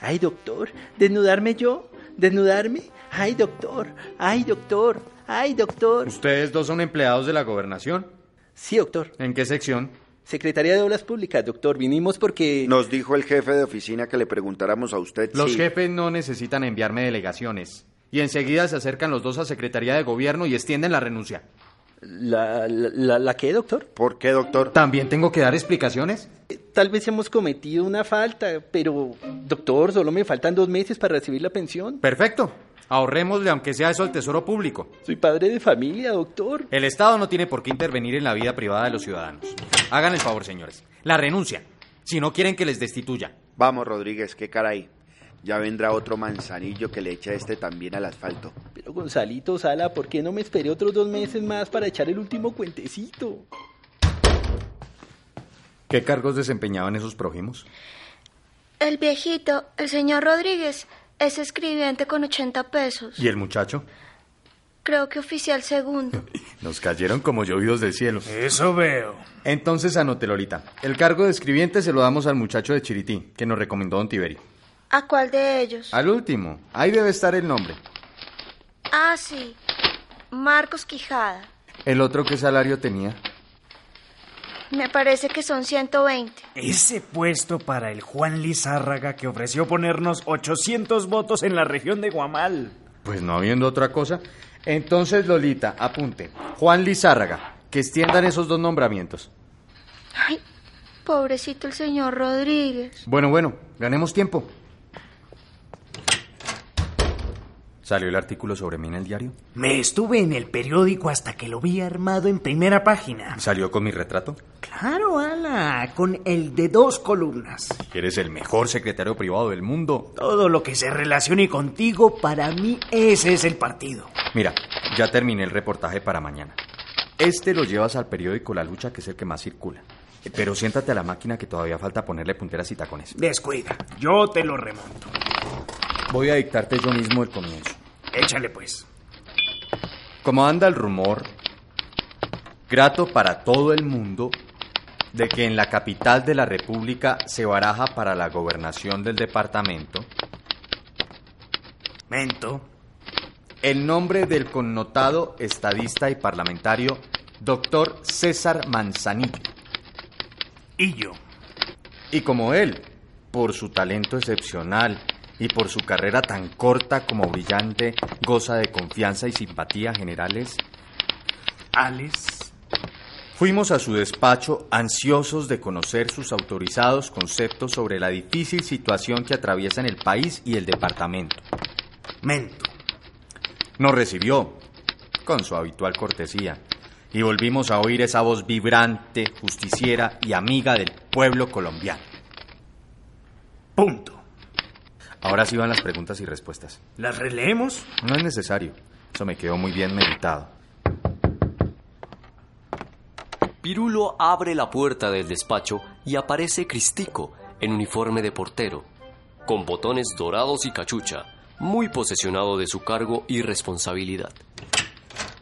Ay, doctor, ¿desnudarme yo? ¿Desnudarme? Ay, doctor, ay, doctor, ay, doctor. ¿Ustedes dos son empleados de la gobernación? Sí, doctor. ¿En qué sección? Secretaría de Obras Públicas, doctor. Vinimos porque... Nos dijo el jefe de oficina que le preguntáramos a usted Los si... jefes no necesitan enviarme delegaciones. Y enseguida se acercan los dos a Secretaría de Gobierno y extienden la renuncia. ¿La, la, la, la qué, doctor? ¿Por qué, doctor? ¿También tengo que dar explicaciones? Tal vez hemos cometido una falta, pero, doctor, solo me faltan dos meses para recibir la pensión. Perfecto. Ahorrémosle aunque sea eso al Tesoro Público. Soy padre de familia, doctor. El Estado no tiene por qué intervenir en la vida privada de los ciudadanos. Hagan el favor, señores. La renuncia. Si no quieren que les destituya. Vamos, Rodríguez, qué caray. Ya vendrá otro manzanillo que le echa este también al asfalto. Pero Gonzalito Sala, ¿por qué no me esperé otros dos meses más para echar el último cuentecito? ¿Qué cargos desempeñaban esos prójimos? El viejito, el señor Rodríguez, es escribiente con 80 pesos. ¿Y el muchacho? Creo que oficial segundo. Nos cayeron como llovidos del cielo. Eso veo. Entonces anote, Lolita. El cargo de escribiente se lo damos al muchacho de Chirití, que nos recomendó don Tiberio. ¿A cuál de ellos? Al último. Ahí debe estar el nombre. Ah, sí. Marcos Quijada. ¿El otro qué salario tenía? Me parece que son 120. Ese puesto para el Juan Lizárraga que ofreció ponernos 800 votos en la región de Guamal. Pues no habiendo otra cosa. Entonces, Lolita, apunte. Juan Lizárraga, que extiendan esos dos nombramientos. Ay, Pobrecito el señor Rodríguez. Bueno, bueno, ganemos tiempo. ¿Salió el artículo sobre mí en el diario? Me estuve en el periódico hasta que lo vi armado en primera página. ¿Salió con mi retrato? Claro, Ala, con el de dos columnas. Eres el mejor secretario privado del mundo. Todo lo que se relacione contigo, para mí ese es el partido. Mira, ya terminé el reportaje para mañana. Este lo llevas al periódico La Lucha, que es el que más circula. Pero siéntate a la máquina que todavía falta ponerle punteras y tacones. Descuida, yo te lo remonto. Voy a dictarte yo mismo el comienzo. Échale pues. Como anda el rumor, grato para todo el mundo, de que en la capital de la República se baraja para la gobernación del departamento. Mento. El nombre del connotado estadista y parlamentario, doctor César Manzanillo. Y yo. Y como él, por su talento excepcional y por su carrera tan corta como brillante, goza de confianza y simpatía generales. Alex. Fuimos a su despacho ansiosos de conocer sus autorizados conceptos sobre la difícil situación que atraviesan el país y el departamento. Mento. Nos recibió con su habitual cortesía y volvimos a oír esa voz vibrante, justiciera y amiga del pueblo colombiano. Punto. Ahora sí van las preguntas y respuestas. ¿Las releemos? No es necesario. Eso me quedó muy bien meditado. Pirulo abre la puerta del despacho y aparece Cristico en uniforme de portero, con botones dorados y cachucha, muy posesionado de su cargo y responsabilidad.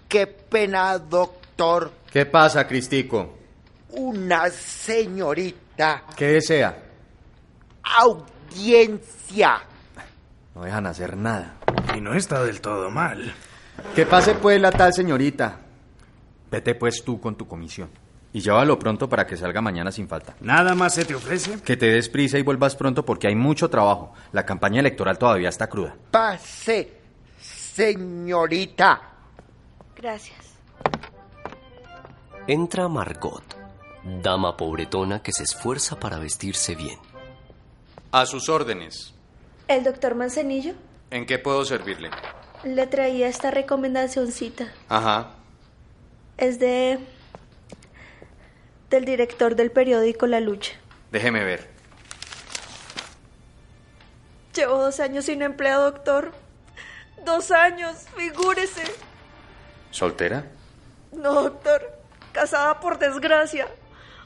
Qué pena, doctor. ¿Qué pasa, Cristico? Una señorita. ¿Qué desea? Audiencia. No dejan hacer nada. Y no está del todo mal. Que pase pues la tal señorita. Vete pues tú con tu comisión. Y llévalo pronto para que salga mañana sin falta. ¿Nada más se te ofrece? Que te des prisa y vuelvas pronto porque hay mucho trabajo. La campaña electoral todavía está cruda. Pase, señorita. Gracias. Entra Margot, dama pobretona que se esfuerza para vestirse bien. A sus órdenes. ¿El doctor Manzanillo? ¿En qué puedo servirle? Le traía esta recomendacióncita. Ajá. Es de... del director del periódico La Lucha. Déjeme ver. Llevo dos años sin empleo, doctor. Dos años, figúrese. ¿Soltera? No, doctor. Casada por desgracia.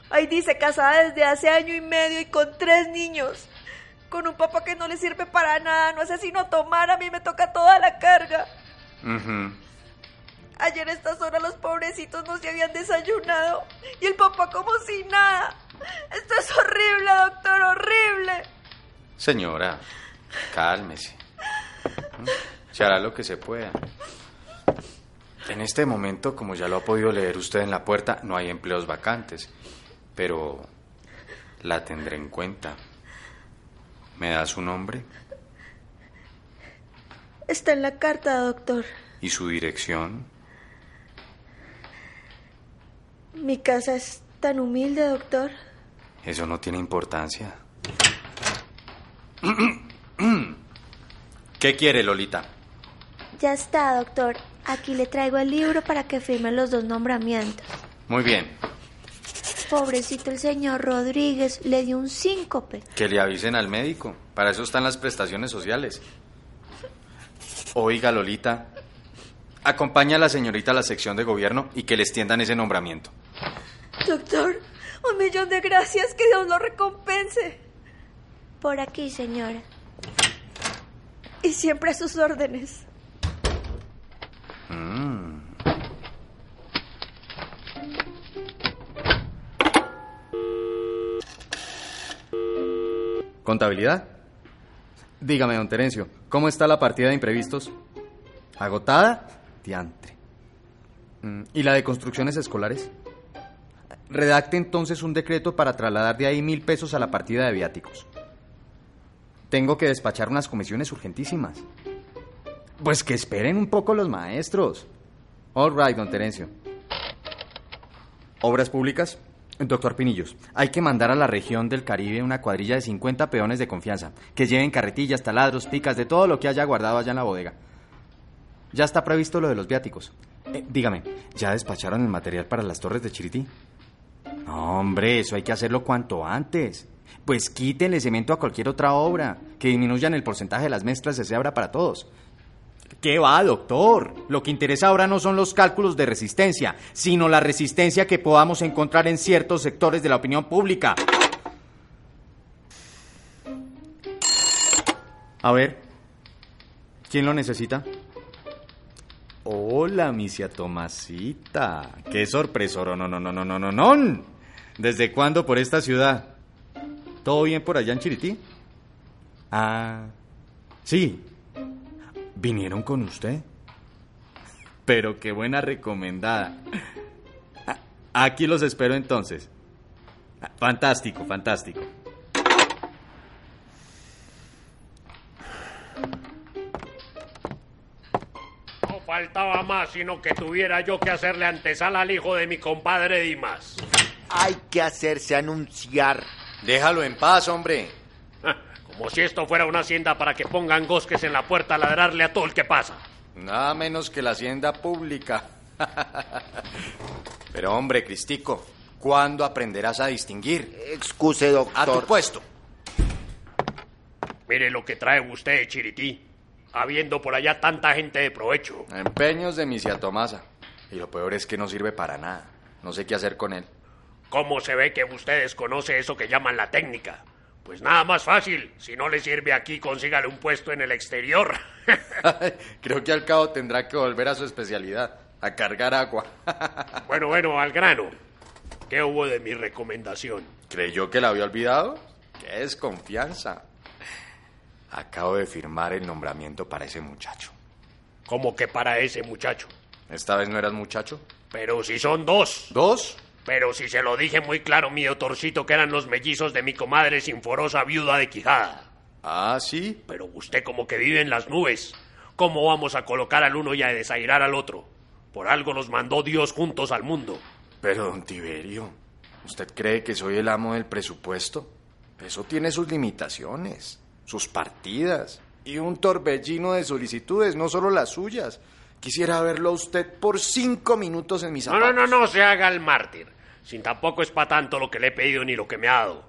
Ahí dice, casada desde hace año y medio y con tres niños. Con un papá que no le sirve para nada, no hace sino tomar, a mí me toca toda la carga. Ayer a estas horas los pobrecitos no se habían desayunado y el papá como si nada. Esto es horrible, doctor, horrible. Señora, cálmese. Se hará lo que se pueda. En este momento, como ya lo ha podido leer usted en la puerta, no hay empleos vacantes. Pero la tendré en cuenta. ¿Me da su nombre? Está en la carta, doctor. ¿Y su dirección? Mi casa es tan humilde, doctor. Eso no tiene importancia. ¿Qué quiere, Lolita? Ya está, doctor. Aquí le traigo el libro para que firme los dos nombramientos. Muy bien. Pobrecito el señor Rodríguez, le dio un síncope. Que le avisen al médico. Para eso están las prestaciones sociales. Oiga, Lolita, acompaña a la señorita a la sección de gobierno y que le extiendan ese nombramiento. Doctor, un millón de gracias, que Dios lo recompense. Por aquí, señora. Y siempre a sus órdenes. Mm. ¿Contabilidad? Dígame, don Terencio, ¿cómo está la partida de imprevistos? ¿Agotada? Diantre. Mm, ¿Y la de construcciones escolares? Redacte entonces un decreto para trasladar de ahí mil pesos a la partida de viáticos. Tengo que despachar unas comisiones urgentísimas. Pues que esperen un poco los maestros. All right, don Terencio. Obras públicas, Doctor Pinillos, hay que mandar a la región del Caribe una cuadrilla de 50 peones de confianza, que lleven carretillas, taladros, picas, de todo lo que haya guardado allá en la bodega. Ya está previsto lo de los viáticos. Eh, dígame, ¿ya despacharon el material para las torres de Chirití? No, hombre, eso hay que hacerlo cuanto antes. Pues quítenle cemento a cualquier otra obra, que disminuyan el porcentaje de las mezclas y se abra para todos. ¿Qué va, doctor? Lo que interesa ahora no son los cálculos de resistencia, sino la resistencia que podamos encontrar en ciertos sectores de la opinión pública. A ver, ¿quién lo necesita? Hola, misia Tomasita. Qué sorpresor, no, no, no, no, no, no, no. ¿Desde cuándo por esta ciudad? ¿Todo bien por allá en Chirití? Ah, sí. ¿Vinieron con usted? Pero qué buena recomendada. Aquí los espero entonces. Fantástico, fantástico. No faltaba más, sino que tuviera yo que hacerle antesala al hijo de mi compadre Dimas. Hay que hacerse anunciar. Déjalo en paz, hombre. Como si esto fuera una hacienda para que pongan gosques en la puerta a ladrarle a todo el que pasa. Nada menos que la hacienda pública. Pero hombre, Cristico, ¿cuándo aprenderás a distinguir? Excuse, doctor. A tu puesto. Mire lo que trae usted Chirití, habiendo por allá tanta gente de provecho. Empeños de misia Tomasa. Y lo peor es que no sirve para nada. No sé qué hacer con él. ¿Cómo se ve que usted desconoce eso que llaman la técnica? Pues nada más fácil. Si no le sirve aquí, consígale un puesto en el exterior. Creo que al cabo tendrá que volver a su especialidad, a cargar agua. bueno, bueno, al grano. ¿Qué hubo de mi recomendación? ¿Creyó que la había olvidado? ¡Qué desconfianza! Acabo de firmar el nombramiento para ese muchacho. ¿Cómo que para ese muchacho? ¿Esta vez no eras muchacho? Pero si son dos. ¿Dos? Pero si se lo dije muy claro, mi doctorcito, que eran los mellizos de mi comadre sinforosa viuda de Quijada. Ah, sí. Pero usted como que vive en las nubes. ¿Cómo vamos a colocar al uno y a desairar al otro? Por algo nos mandó Dios juntos al mundo. Pero, don Tiberio, ¿usted cree que soy el amo del presupuesto? Eso tiene sus limitaciones, sus partidas y un torbellino de solicitudes, no solo las suyas. Quisiera verlo a usted por cinco minutos en mis zapatos. No, no, no, no se haga el mártir. Sin tampoco es para tanto lo que le he pedido ni lo que me ha dado.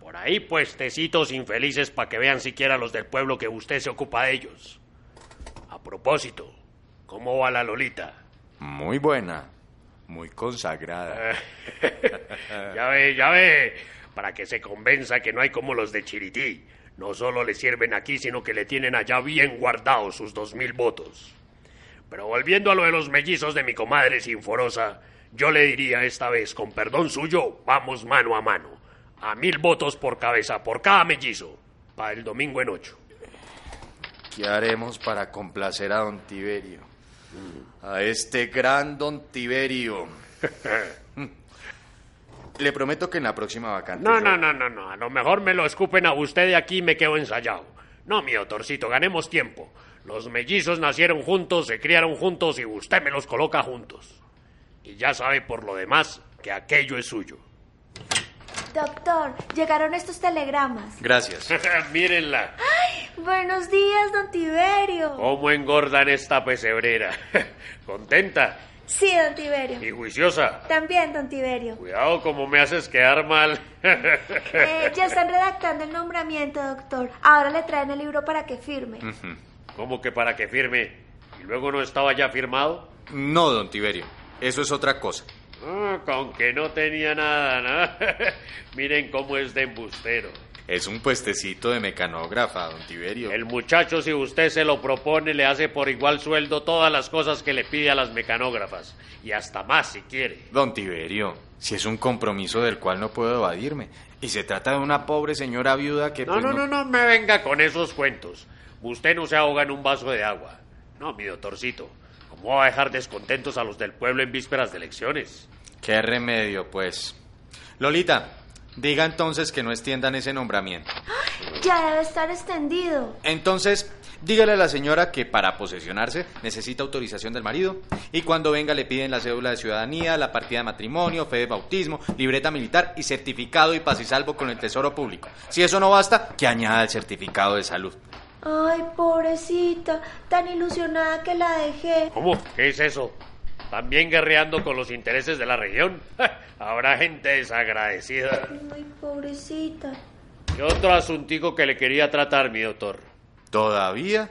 Por ahí puestecitos infelices para que vean siquiera los del pueblo que usted se ocupa de ellos. A propósito, ¿cómo va la Lolita? Muy buena, muy consagrada. ya ve, ya ve, para que se convenza que no hay como los de Chirití. No solo le sirven aquí, sino que le tienen allá bien guardados sus dos mil votos. Pero volviendo a lo de los mellizos de mi comadre Sinforosa, yo le diría esta vez, con perdón suyo, vamos mano a mano. A mil votos por cabeza, por cada mellizo, para el domingo en ocho. ¿Qué haremos para complacer a don Tiberio? A este gran don Tiberio. Le prometo que en la próxima vacante. No, yo- no, no, no, no. A lo mejor me lo escupen a usted de aquí y me quedo ensayado. No, mi doctorcito, ganemos tiempo. Los mellizos nacieron juntos, se criaron juntos y usted me los coloca juntos. Y ya sabe por lo demás que aquello es suyo. Doctor, llegaron estos telegramas. Gracias. Mírenla. Buenos días, don Tiberio. ¿Cómo engordan esta pesebrera? ¿Contenta? Sí, don Tiberio. ¿Y juiciosa? También, don Tiberio. Cuidado como me haces quedar mal. Eh, ya están redactando el nombramiento, doctor. Ahora le traen el libro para que firme. ¿Cómo que para que firme? ¿Y luego no estaba ya firmado? No, don Tiberio. Eso es otra cosa. Ah, con que no tenía nada, ¿no? Miren cómo es de embustero. Es un puestecito de mecanógrafa, don Tiberio. El muchacho, si usted se lo propone, le hace por igual sueldo todas las cosas que le pide a las mecanógrafas. Y hasta más si quiere. Don Tiberio, si es un compromiso del cual no puedo evadirme. Y se trata de una pobre señora viuda que... No, pues, no, no, no me venga con esos cuentos. Usted no se ahoga en un vaso de agua. No, mi doctorcito. ¿Cómo va a dejar descontentos a los del pueblo en vísperas de elecciones? Qué remedio, pues. Lolita, diga entonces que no extiendan ese nombramiento. Ya debe estar extendido. Entonces, Dígale a la señora que para posesionarse necesita autorización del marido y cuando venga le piden la cédula de ciudadanía, la partida de matrimonio, fe de bautismo, libreta militar y certificado y paz y salvo con el Tesoro Público. Si eso no basta, que añada el certificado de salud. Ay, pobrecita, tan ilusionada que la dejé. ¿Cómo? ¿Qué es eso? ¿También guerreando con los intereses de la región? Habrá gente desagradecida. Ay, pobrecita. ¿Qué otro asuntico que le quería tratar, mi doctor? ¿Todavía?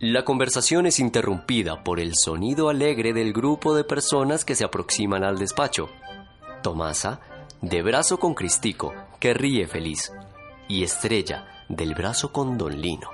La conversación es interrumpida por el sonido alegre del grupo de personas que se aproximan al despacho. Tomasa, de brazo con Cristico, que ríe feliz, y Estrella, del brazo con Don Lino.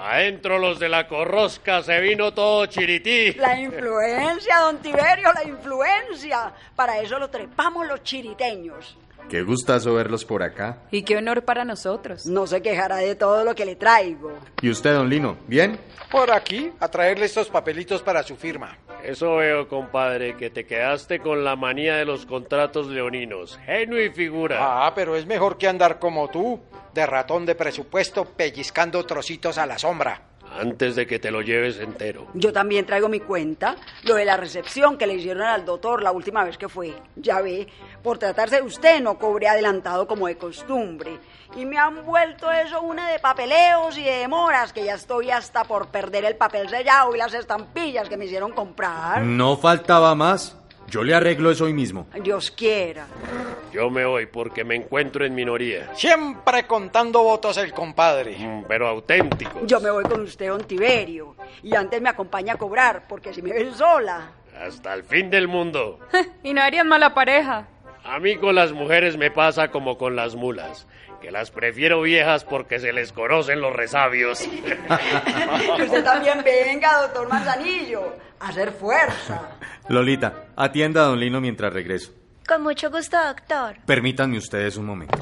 Adentro los de la corrosca se vino todo chirití. La influencia, don Tiberio, la influencia. Para eso lo trepamos los chiriteños. Qué gustazo verlos por acá. Y qué honor para nosotros. No se quejará de todo lo que le traigo. ¿Y usted, don Lino? ¿Bien? Por aquí, a traerle estos papelitos para su firma. Eso veo, compadre, que te quedaste con la manía de los contratos leoninos. Genio y figura. Ah, pero es mejor que andar como tú, de ratón de presupuesto, pellizcando trocitos a la sombra. Antes de que te lo lleves entero. Yo también traigo mi cuenta, lo de la recepción que le hicieron al doctor la última vez que fue. Ya ve, por tratarse de usted no cobré adelantado como de costumbre. Y me han vuelto eso una de papeleos y de demoras, que ya estoy hasta por perder el papel sellado y las estampillas que me hicieron comprar. No faltaba más. Yo le arreglo eso hoy mismo. Dios quiera. Yo me voy porque me encuentro en minoría. Siempre contando votos el compadre. Mm, Pero auténtico. Yo me voy con usted, don Tiberio. Y antes me acompaña a cobrar, porque si me ven sola. Hasta el fin del mundo. y no harían mala pareja. A mí con las mujeres me pasa como con las mulas, que las prefiero viejas porque se les conocen los resabios. Que usted también venga, doctor Manzanillo, a hacer fuerza. Lolita, atienda a don Lino mientras regreso. Con mucho gusto, doctor. Permítanme ustedes un momento.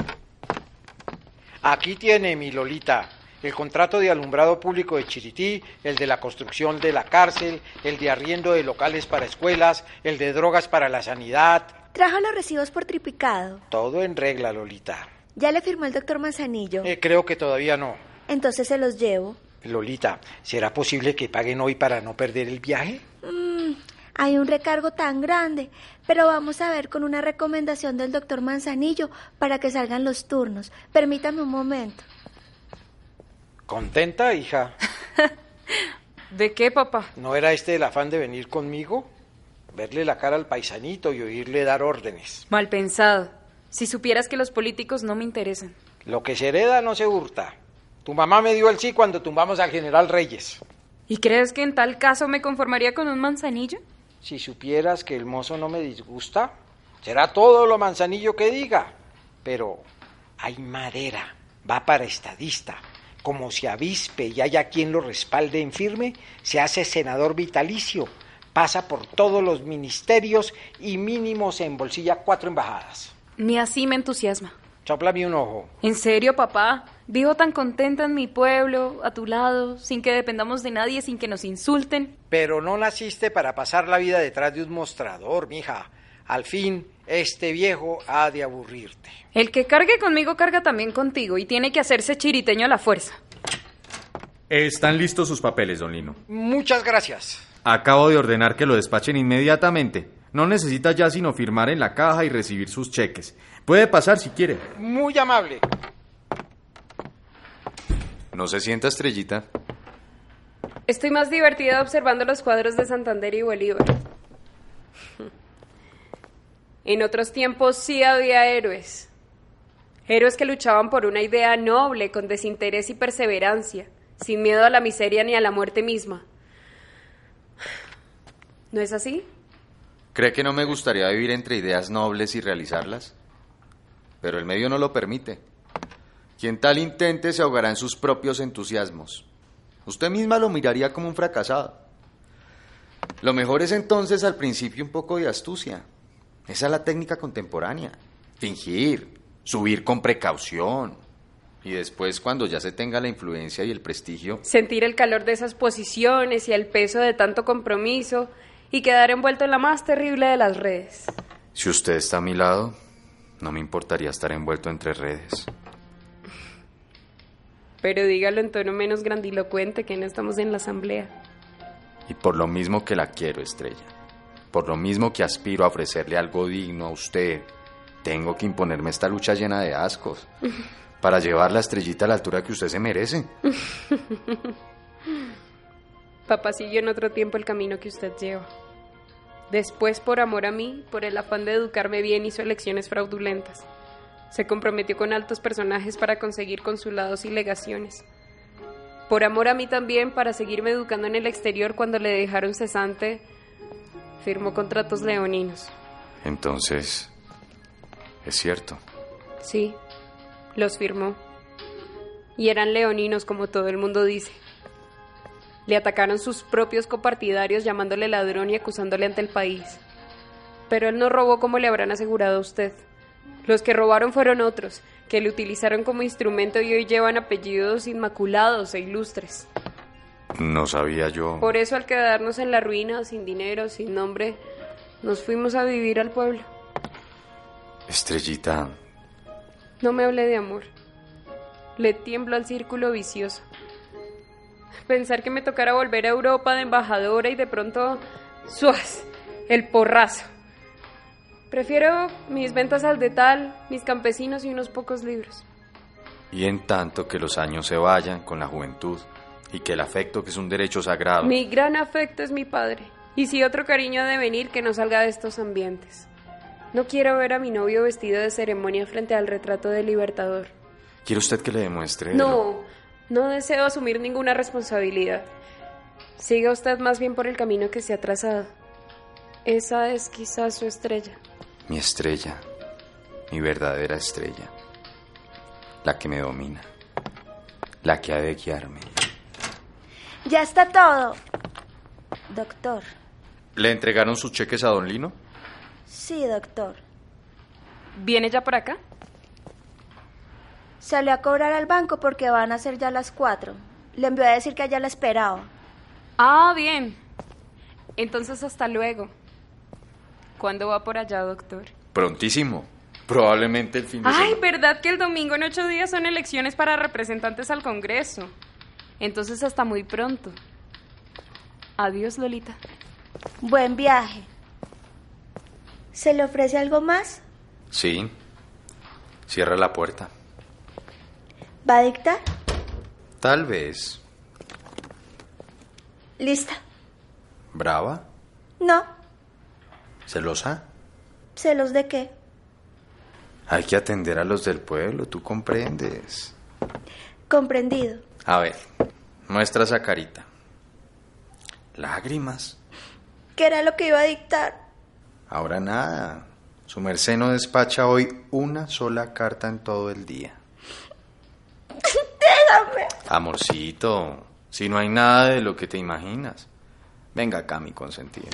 Aquí tiene mi Lolita. El contrato de alumbrado público de Chirití, el de la construcción de la cárcel, el de arriendo de locales para escuelas, el de drogas para la sanidad. Trajo los recibos por triplicado. Todo en regla, Lolita. Ya le firmó el doctor Manzanillo. Eh, creo que todavía no. Entonces se los llevo. Lolita, ¿será posible que paguen hoy para no perder el viaje? Mm, hay un recargo tan grande, pero vamos a ver con una recomendación del doctor Manzanillo para que salgan los turnos. Permítame un momento. ¿Contenta, hija? ¿De qué, papá? ¿No era este el afán de venir conmigo? Verle la cara al paisanito y oírle dar órdenes. Mal pensado. Si supieras que los políticos no me interesan. Lo que se hereda no se hurta. Tu mamá me dio el sí cuando tumbamos al general Reyes. ¿Y crees que en tal caso me conformaría con un manzanillo? Si supieras que el mozo no me disgusta, será todo lo manzanillo que diga. Pero hay madera, va para estadista. Como se avispe y haya quien lo respalde en firme, se hace senador vitalicio, pasa por todos los ministerios y mínimo se embolsilla cuatro embajadas. Ni así me entusiasma. Soplame un ojo. ¿En serio, papá? Vivo tan contenta en mi pueblo, a tu lado, sin que dependamos de nadie, sin que nos insulten. Pero no naciste para pasar la vida detrás de un mostrador, mija. Al fin, este viejo ha de aburrirte. El que cargue conmigo carga también contigo y tiene que hacerse chiriteño a la fuerza. Están listos sus papeles, don Lino. Muchas gracias. Acabo de ordenar que lo despachen inmediatamente. No necesita ya sino firmar en la caja y recibir sus cheques. Puede pasar si quiere. Muy amable. No se sienta estrellita. Estoy más divertida observando los cuadros de Santander y Bolívar. En otros tiempos sí había héroes. Héroes que luchaban por una idea noble, con desinterés y perseverancia, sin miedo a la miseria ni a la muerte misma. ¿No es así? ¿Cree que no me gustaría vivir entre ideas nobles y realizarlas? Pero el medio no lo permite. Quien tal intente se ahogará en sus propios entusiasmos. Usted misma lo miraría como un fracasado. Lo mejor es entonces al principio un poco de astucia. Esa es la técnica contemporánea. Fingir, subir con precaución. Y después, cuando ya se tenga la influencia y el prestigio, Sentir el calor de esas posiciones y el peso de tanto compromiso y quedar envuelto en la más terrible de las redes. si usted está a mi lado, no me importaría estar envuelto entre redes. Pero dígalo en tono menos grandilocuente que no estamos en la asamblea. Y por lo mismo que la quiero, Estrella, por lo mismo que aspiro a ofrecerle algo digno a usted, tengo que imponerme esta lucha llena de ascos para llevar la estrellita a la altura que usted se merece. Papá siguió en otro tiempo el camino que usted lleva. Después, por amor a mí, por el afán de educarme bien, hizo elecciones fraudulentas. Se comprometió con altos personajes para conseguir consulados y legaciones. Por amor a mí también, para seguirme educando en el exterior cuando le dejaron cesante, firmó contratos leoninos. Entonces, es cierto. Sí, los firmó. Y eran leoninos, como todo el mundo dice. Le atacaron sus propios copartidarios llamándole ladrón y acusándole ante el país. Pero él no robó como le habrán asegurado a usted. Los que robaron fueron otros, que le utilizaron como instrumento y hoy llevan apellidos inmaculados e ilustres. No sabía yo. Por eso al quedarnos en la ruina, sin dinero, sin nombre, nos fuimos a vivir al pueblo. Estrellita, No me hable de amor. Le tiemblo al círculo vicioso. Pensar que me tocara volver a Europa de embajadora y de pronto... ¡Suas! El porrazo. Prefiero mis ventas al detal, mis campesinos y unos pocos libros. y en tanto que los años se vayan con la juventud y que el afecto, que es un derecho sagrado, Mi gran afecto es mi padre. Y si otro cariño ha de venir, que no salga de estos ambientes. No quiero ver a mi novio vestido de ceremonia frente al retrato del Libertador. ¿quiere usted que le demuestre? lo- No, deseo asumir ninguna responsabilidad. Siga usted más bien por el camino que se ha trazado. Esa es quizás su estrella. Mi estrella, mi verdadera estrella, la que me domina, la que ha de guiarme. Ya está todo. Doctor. ¿Le entregaron sus cheques a don Lino? Sí, doctor. ¿Viene ya por acá? Salió a cobrar al banco porque van a ser ya las cuatro. Le envió a decir que allá la esperaba. Ah, bien. Entonces hasta luego. ¿Cuándo va por allá, doctor? Prontísimo. Probablemente el fin de Ay, semana. ¿verdad que el domingo en ocho días son elecciones para representantes al Congreso? Entonces hasta muy pronto. Adiós, Lolita. Buen viaje. ¿Se le ofrece algo más? Sí. Cierra la puerta. ¿Va a dictar? Tal vez. Lista. ¿Brava? No. ¿Celosa? ¿Celos de qué? Hay que atender a los del pueblo, tú comprendes. Comprendido. A ver, muestra esa carita. Lágrimas. ¿Qué era lo que iba a dictar? Ahora nada. Su merced no despacha hoy una sola carta en todo el día. Déjame. Amorcito, si no hay nada de lo que te imaginas. Venga acá, mi consentida.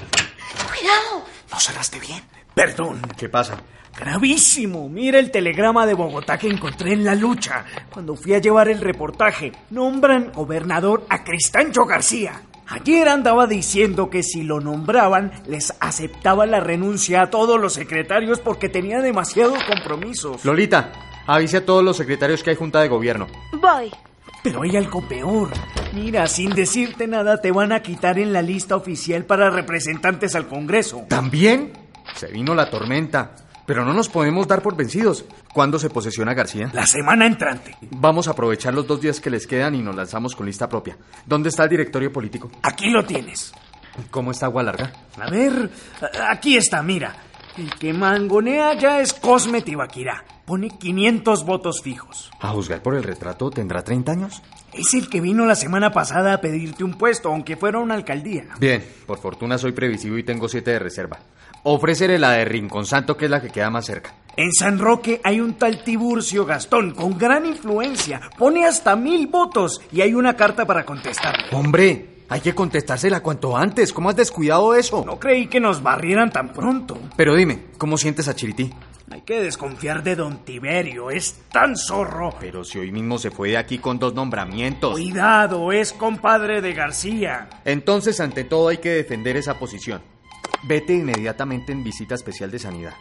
Cuidado. No cerraste bien. Perdón. ¿Qué pasa? Gravísimo. Mira el telegrama de Bogotá que encontré en la lucha. Cuando fui a llevar el reportaje, nombran gobernador a Cristancho García. Ayer andaba diciendo que si lo nombraban, les aceptaba la renuncia a todos los secretarios porque tenía demasiados compromisos. Lolita, avise a todos los secretarios que hay junta de gobierno. Voy. Pero hay algo peor. Mira, sin decirte nada, te van a quitar en la lista oficial para representantes al Congreso. ¿También? Se vino la tormenta. Pero no nos podemos dar por vencidos. ¿Cuándo se posesiona García? La semana entrante. Vamos a aprovechar los dos días que les quedan y nos lanzamos con lista propia. ¿Dónde está el directorio político? Aquí lo tienes. ¿Cómo está Agua Larga? A ver, aquí está, mira. El que mangonea ya es Cosme Tibaquirá. Pone 500 votos fijos. A juzgar por el retrato, ¿tendrá 30 años? Es el que vino la semana pasada a pedirte un puesto, aunque fuera una alcaldía. Bien, por fortuna soy previsivo y tengo siete de reserva. Ofreceré la de Rincón Santo, que es la que queda más cerca. En San Roque hay un tal Tiburcio Gastón con gran influencia. Pone hasta mil votos y hay una carta para contestar. Hombre, hay que contestársela cuanto antes. ¿Cómo has descuidado eso? No creí que nos barrieran tan pronto. Pero dime, ¿cómo sientes a Chirití? Hay que desconfiar de don Tiberio, es tan zorro. Pero si hoy mismo se fue de aquí con dos nombramientos. Cuidado, es compadre de García. Entonces, ante todo, hay que defender esa posición. Vete inmediatamente en visita especial de sanidad.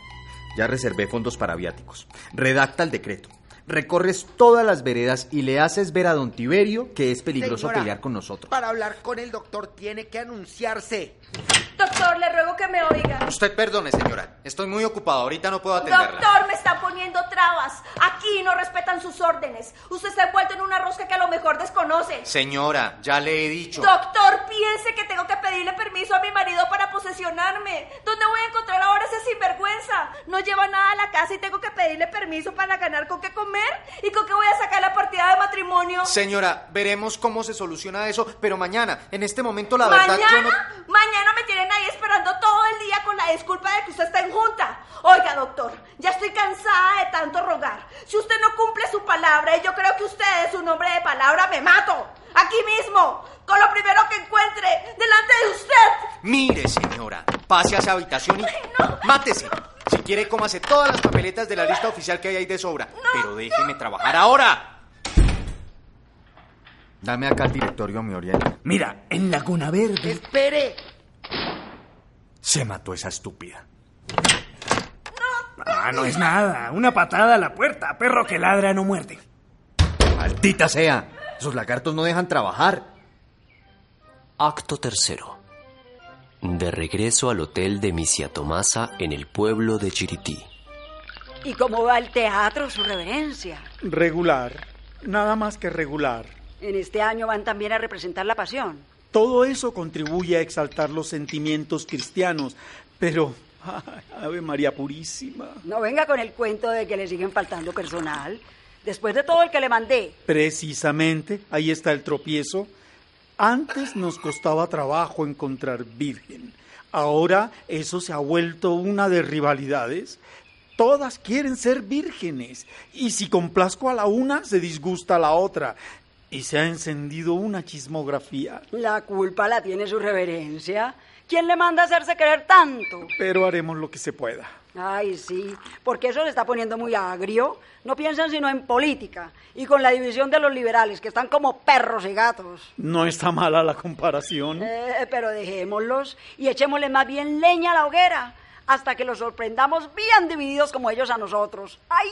Ya reservé fondos para viáticos. Redacta el decreto. Recorres todas las veredas y le haces ver a don Tiberio que es peligroso Señora, pelear con nosotros. Para hablar con el doctor tiene que anunciarse. Doctor, le ruego que me oiga. Usted perdone, señora. Estoy muy ocupado. Ahorita no puedo atenderla. Doctor, me están poniendo trabas. Aquí no respetan sus órdenes. Usted está envuelto en una rosca que a lo mejor desconoce. Señora, ya le he dicho. Doctor, piense que tengo que pedirle permiso a mi marido para posesionarme. ¿Dónde voy a encontrar ahora ese sinvergüenza? No lleva nada a la casa y tengo que pedirle permiso para ganar con qué comer y con qué voy a sacar la partida de matrimonio. Señora, veremos cómo se soluciona eso, pero mañana, en este momento, la verdad, ¿Mañana? yo no. Mañana me tienen ahí esperando todo el día con la disculpa de que usted está en junta. Oiga, doctor, ya estoy cansada de tanto rogar. Si usted no cumple su palabra y yo creo que usted es un hombre de palabra, me mato. Aquí mismo, con lo primero que encuentre, delante de usted. Mire, señora, pase a esa habitación y mátese. Si quiere, cómase todas las papeletas de la lista oficial que hay ahí de sobra. Pero déjeme trabajar ahora. Dame acá el directorio, mi Oriente. Mira, en Laguna Verde Espere. se mató esa estúpida. Ah, no es nada. Una patada a la puerta. Perro que ladra no muerde. Maldita sea. Esos lagartos no dejan trabajar. Acto tercero. De regreso al hotel de Misia Tomasa en el pueblo de Chirití. ¿Y cómo va el teatro, su reverencia? Regular. Nada más que regular. En este año van también a representar la pasión. Todo eso contribuye a exaltar los sentimientos cristianos, pero... ay, Ave María Purísima. No venga con el cuento de que le siguen faltando personal. Después de todo el que le mandé. Precisamente, ahí está el tropiezo. Antes nos costaba trabajo encontrar virgen. Ahora eso se ha vuelto una de rivalidades. Todas quieren ser vírgenes. Y si complazco a la una, se disgusta a la otra. Y se ha encendido una chismografía. La culpa la tiene su reverencia. ¿Quién le manda a hacerse querer tanto? Pero haremos lo que se pueda. Ay, sí, porque eso le está poniendo muy agrio. No piensan sino en política y con la división de los liberales, que están como perros y gatos. No está mala la comparación. Eh, pero dejémoslos y echémosle más bien leña a la hoguera hasta que los sorprendamos bien divididos como ellos a nosotros. ¡Ay!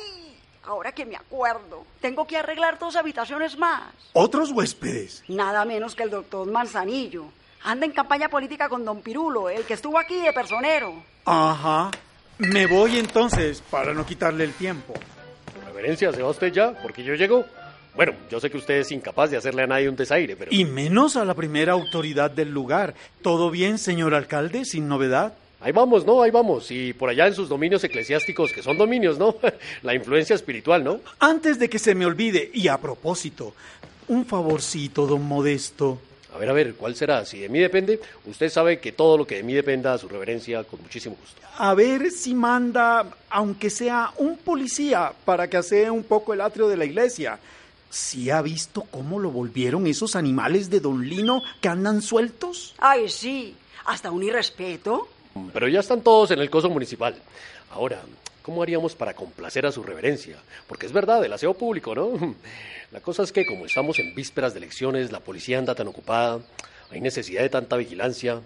Ahora que me acuerdo, tengo que arreglar dos habitaciones más. ¿Otros huéspedes? Nada menos que el doctor Manzanillo. Anda en campaña política con don Pirulo, el que estuvo aquí de personero. Ajá. Me voy entonces para no quitarle el tiempo. Reverencia, ¿se va usted ya? Porque yo llego. Bueno, yo sé que usted es incapaz de hacerle a nadie un desaire, pero... Y menos a la primera autoridad del lugar. ¿Todo bien, señor alcalde, sin novedad? Ahí vamos, ¿no? Ahí vamos. Y por allá en sus dominios eclesiásticos, que son dominios, ¿no? La influencia espiritual, ¿no? Antes de que se me olvide, y a propósito, un favorcito, don Modesto. A ver, a ver, ¿cuál será? Si de mí depende, usted sabe que todo lo que de mí dependa, su reverencia, con muchísimo gusto. A ver si manda, aunque sea un policía, para que asee un poco el atrio de la iglesia. ¿Sí ha visto cómo lo volvieron esos animales de Don Lino que andan sueltos? Ay, sí, hasta un irrespeto. Pero ya están todos en el coso municipal. Ahora, ¿cómo haríamos para complacer a su reverencia? Porque es verdad, el aseo público, ¿no? La cosa es que como estamos en vísperas de elecciones, la policía anda tan ocupada, hay necesidad de tanta vigilancia.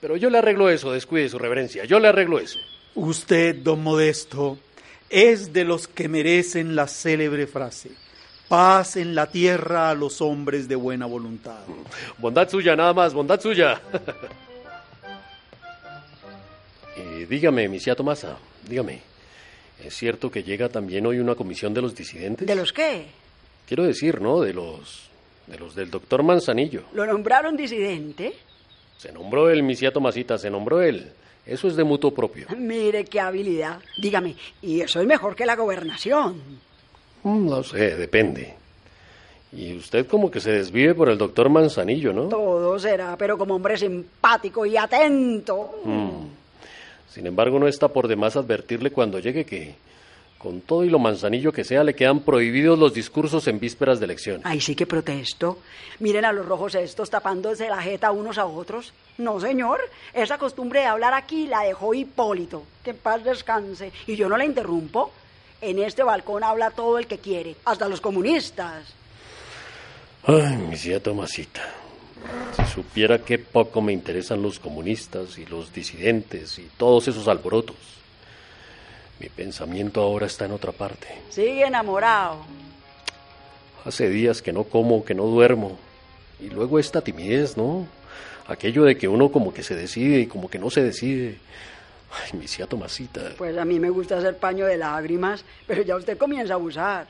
Pero yo le arreglo eso, descuide su reverencia, yo le arreglo eso. Usted, don Modesto, es de los que merecen la célebre frase. Paz en la tierra a los hombres de buena voluntad. Bondad suya, nada más, bondad suya. Eh, dígame, misia Tomasa, dígame. ¿Es cierto que llega también hoy una comisión de los disidentes? ¿De los qué? Quiero decir, ¿no? De los. de los del doctor Manzanillo. ¿Lo nombraron disidente? Se nombró él, misia Tomasita, se nombró él. Eso es de mutuo propio. Mire qué habilidad. Dígame, ¿y eso es mejor que la gobernación? Mm, No sé, depende. Y usted como que se desvive por el doctor Manzanillo, ¿no? Todo será, pero como hombre simpático y atento. Mm. Sin embargo, no está por demás advertirle cuando llegue que, con todo y lo manzanillo que sea, le quedan prohibidos los discursos en vísperas de elección. Ay, sí que protesto. Miren a los rojos estos tapándose la jeta unos a otros. No, señor. Esa costumbre de hablar aquí la dejó Hipólito. Que en paz descanse. Y yo no la interrumpo. En este balcón habla todo el que quiere, hasta los comunistas. Ay, mi tía Tomasita. Si supiera qué poco me interesan los comunistas y los disidentes y todos esos alborotos. Mi pensamiento ahora está en otra parte. Sigue enamorado. Hace días que no como, que no duermo. Y luego esta timidez, ¿no? Aquello de que uno como que se decide y como que no se decide. Ay, mi tía Tomasita. Pues a mí me gusta hacer paño de lágrimas, pero ya usted comienza a abusar.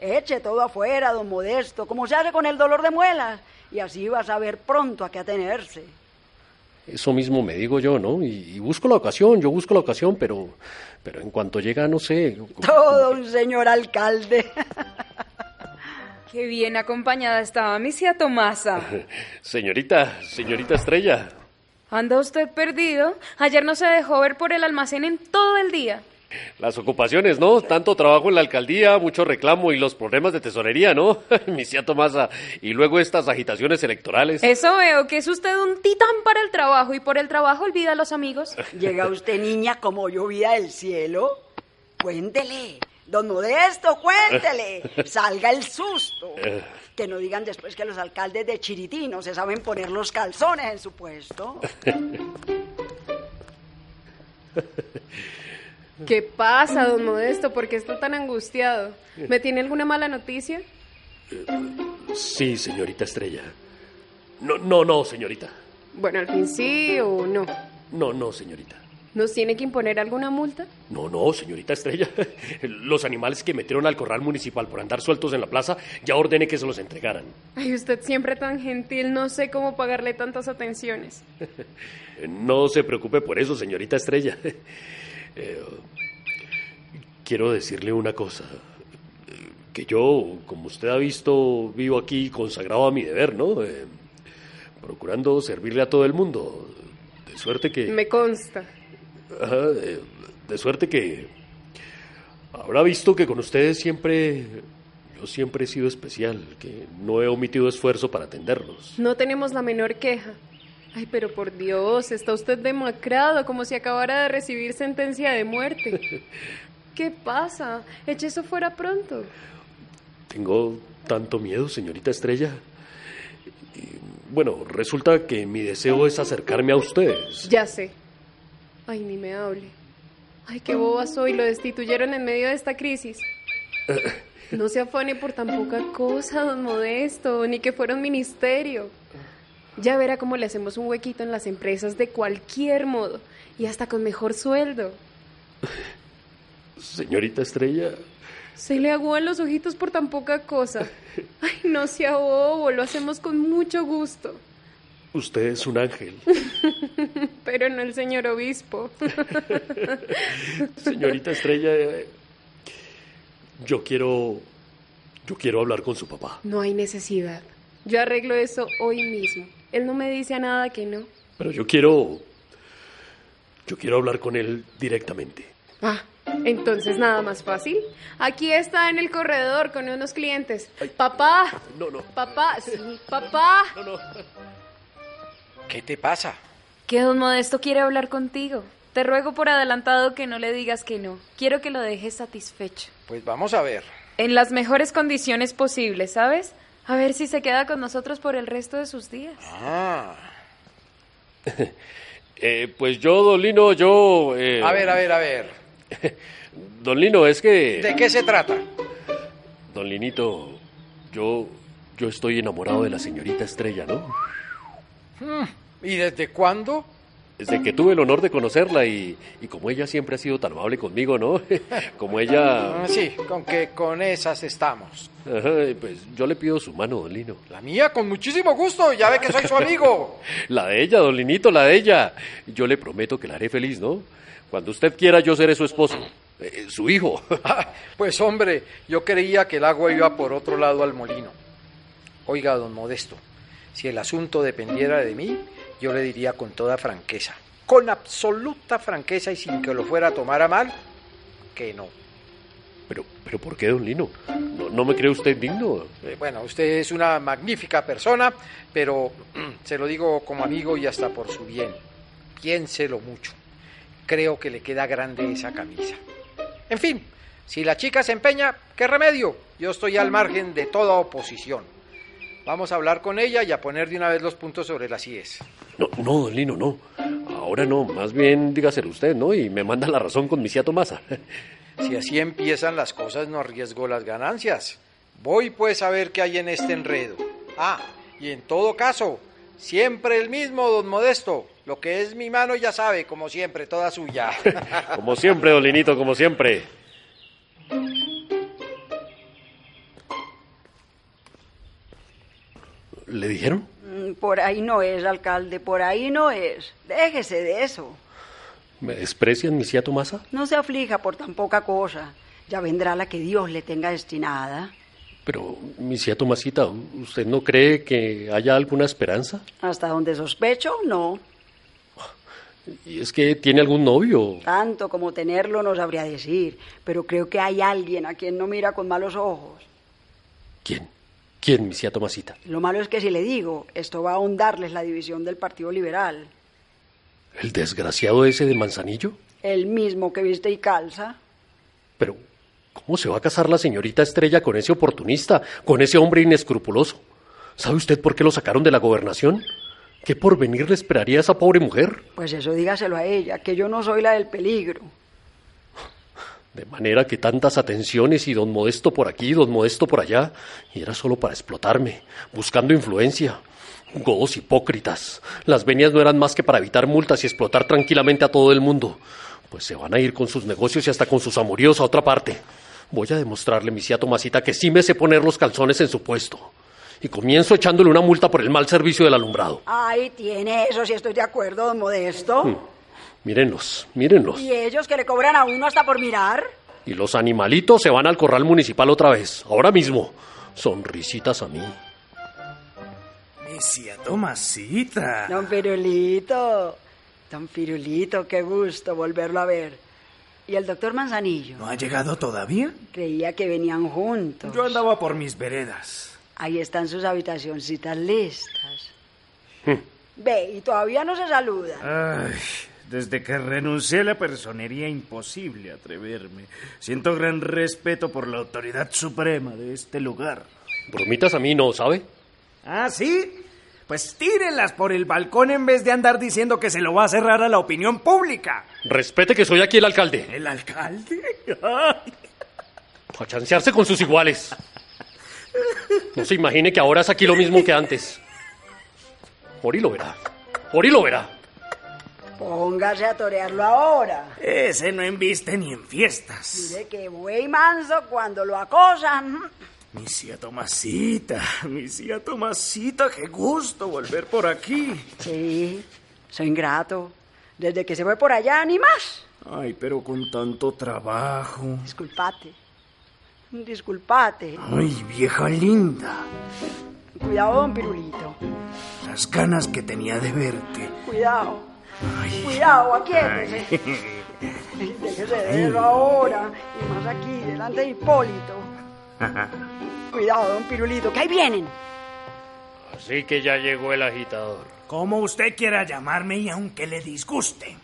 Eche todo afuera, don Modesto, como se hace con el dolor de muelas, y así va a saber pronto a qué atenerse. Eso mismo me digo yo, ¿no? Y, y busco la ocasión, yo busco la ocasión, pero, pero en cuanto llega, no sé. Todo un señor alcalde. Qué bien acompañada estaba mi tía Tomasa. Señorita, señorita Estrella. ¿Anda usted perdido? Ayer no se dejó ver por el almacén en todo el día. Las ocupaciones, ¿no? Tanto trabajo en la alcaldía, mucho reclamo y los problemas de tesorería, ¿no? Mi tía Tomasa. Y luego estas agitaciones electorales. Eso veo, que es usted un titán para el trabajo y por el trabajo olvida a los amigos. Llega usted, niña, como llovida del cielo. Cuéntele. Don Modesto, cuéntele. Salga el susto. Que no digan después que los alcaldes de Chiritino se saben poner los calzones en su puesto. ¿Qué pasa, don Modesto? ¿Por qué está tan angustiado? ¿Me tiene alguna mala noticia? Sí, señorita Estrella. No, no, no, señorita. Bueno, al fin sí o no. No, no, señorita. ¿Nos tiene que imponer alguna multa? No, no, señorita Estrella. Los animales que metieron al corral municipal por andar sueltos en la plaza, ya ordené que se los entregaran. Ay, usted siempre tan gentil, no sé cómo pagarle tantas atenciones. No se preocupe por eso, señorita Estrella. Eh, quiero decirle una cosa. Que yo, como usted ha visto, vivo aquí consagrado a mi deber, ¿no? Eh, procurando servirle a todo el mundo. De suerte que... Me consta. Ajá, de, de suerte que habrá visto que con ustedes siempre, yo siempre he sido especial, que no he omitido esfuerzo para atenderlos. No tenemos la menor queja. Ay, pero por Dios, está usted demacrado, como si acabara de recibir sentencia de muerte. ¿Qué pasa? Eche eso fuera pronto. Tengo tanto miedo, señorita Estrella. Bueno, resulta que mi deseo es acercarme a ustedes. Ya sé. Ay, ni me hable. Ay, qué boba soy, lo destituyeron en medio de esta crisis. No se afane por tan poca cosa, don Modesto, ni que fuera un ministerio. Ya verá cómo le hacemos un huequito en las empresas de cualquier modo y hasta con mejor sueldo. Señorita Estrella, Se le aguan los ojitos por tan poca cosa. Ay, no sea bobo, lo hacemos con mucho gusto. usted es un ángel. Pero no el señor obispo. Señorita Estrella, yo quiero, yo quiero hablar con su papá. No hay necesidad. Yo arreglo eso hoy mismo. Él no me dice a nada que no. Pero yo quiero, yo quiero hablar con él directamente. Ah, entonces nada más fácil. Aquí está en el corredor con unos clientes. Papá. No, no. Papá, sí, papá. No, no. ¿Qué te pasa? Que don Modesto quiere hablar contigo. Te ruego por adelantado que no le digas que no. Quiero que lo dejes satisfecho. Pues vamos a ver. En las mejores condiciones posibles, ¿sabes? A ver si se queda con nosotros por el resto de sus días. Ah. Eh, pues yo, don Lino, yo... eh, A ver, a ver, a ver. Don Lino, es que... ¿De qué se trata? Don Linito, yo, yo estoy enamorado de la señorita Estrella, ¿no? Hmm, ¿Y desde cuándo? Desde que tuve el honor de conocerla y, y como ella siempre ha sido tan amable conmigo, ¿no? Como ella... Ah, Sí, con que con esas estamos. Ajá, pues yo le pido su mano, don Lino. La mía, con muchísimo gusto, ya ve que soy su amigo. La de ella, don Linito, la de ella. Yo le prometo que la haré feliz, ¿no? Cuando usted quiera, yo seré su esposo, eh, su hijo. Pues hombre, yo creía que el agua iba por otro lado al molino. Oiga, don Modesto, si el asunto dependiera de mí, yo le diría con toda franqueza, con absoluta franqueza y sin que lo fuera a tomar a mal, que no. Pero, pero ¿por qué, don Lino? ¿No, no me cree usted digno? Eh, Bueno, usted es una magnífica persona, pero se lo digo como amigo y hasta por su bien. Piénselo mucho. Creo que le queda grande esa camisa. En fin, si la chica se empeña, ¿qué remedio? Yo estoy al margen de toda oposición. Vamos a hablar con ella y a poner de una vez los puntos sobre las IES. No, no, don Lino, no. Ahora no, más bien dígaselo usted, ¿no? Y me manda la razón con mi tía Tomasa. Si así empiezan las cosas, no arriesgo las ganancias. Voy pues a ver qué hay en este enredo. Ah, y en todo caso, siempre el mismo, don Modesto. Lo que es mi mano ya sabe, como siempre, toda suya. Como siempre, don Linito, como siempre. ¿Le dijeron? Mm, Por ahí no es, alcalde, por ahí no es. Déjese de eso. ¿Me desprecian mi tía Tomasa? No se aflija por tan poca cosa. Ya vendrá la que Dios le tenga destinada. Pero, mi tía Tomasita, ¿usted no cree que haya alguna esperanza? Hasta donde sospecho, no. ¿Y es que tiene algún novio? Tanto como tenerlo no sabría decir, pero creo que hay alguien a quien no mira con malos ojos. ¿Quién? ¿Quién, mi tía Tomasita? Lo malo es que si le digo, esto va a ahondarles la división del Partido Liberal. ¿El desgraciado ese de Manzanillo? El mismo que viste y calza. Pero, ¿cómo se va a casar la señorita Estrella con ese oportunista, con ese hombre inescrupuloso? ¿Sabe usted por qué lo sacaron de la gobernación? ¿Qué porvenir le esperaría a esa pobre mujer? Pues eso dígaselo a ella, que yo no soy la del peligro. De manera que tantas atenciones y don Modesto por aquí, don Modesto por allá, y era solo para explotarme, buscando influencia. Godos hipócritas. Las venias no eran más que para evitar multas y explotar tranquilamente a todo el mundo. Pues se van a ir con sus negocios y hasta con sus amoríos a otra parte. Voy a demostrarle, mi tía Tomasita, que sí me sé poner los calzones en su puesto. Y comienzo echándole una multa por el mal servicio del alumbrado. Ahí tiene eso, si estoy de acuerdo, don Modesto. Hmm. Mírenlos, mírenlos. ¿Y ellos que le cobran a uno hasta por mirar? Y los animalitos se van al corral municipal otra vez, ahora mismo. Sonrisitas a mí. Tía Tomasita. Don Pirulito. Don Pirulito, qué gusto volverlo a ver. ¿Y el doctor Manzanillo? ¿No ha llegado todavía? Creía que venían juntos. Yo andaba por mis veredas. Ahí están sus habitacioncitas listas. Ve, y todavía no se saluda. Ay, desde que renuncié a la personería imposible atreverme. Siento gran respeto por la autoridad suprema de este lugar. Bromitas a mí no, ¿sabe? ¿Ah, sí? Pues tírenlas por el balcón en vez de andar diciendo que se lo va a cerrar a la opinión pública. Respete que soy aquí el alcalde. ¿El alcalde? Ay. A chancearse con sus iguales. No se imagine que ahora es aquí lo mismo que antes. Ori lo verá. Ori lo verá. Póngase a torearlo ahora. Ese no embiste ni en fiestas. Mire que buey manso cuando lo acosan. Mi tía Tomasita, mi tía Tomasita, qué gusto volver por aquí. Sí, soy ingrato. Desde que se fue por allá, ni más. Ay, pero con tanto trabajo. Disculpate. Disculpate. Ay, vieja linda. Cuidado, don Pirulito. Las ganas que tenía de verte. Cuidado. Ay. Cuidado, aquíétese. Déjese de eso ahora. Y más aquí, delante de Hipólito. Cuidado, don Pirulito, que ahí vienen. Así que ya llegó el agitador. Como usted quiera llamarme y aunque le disguste.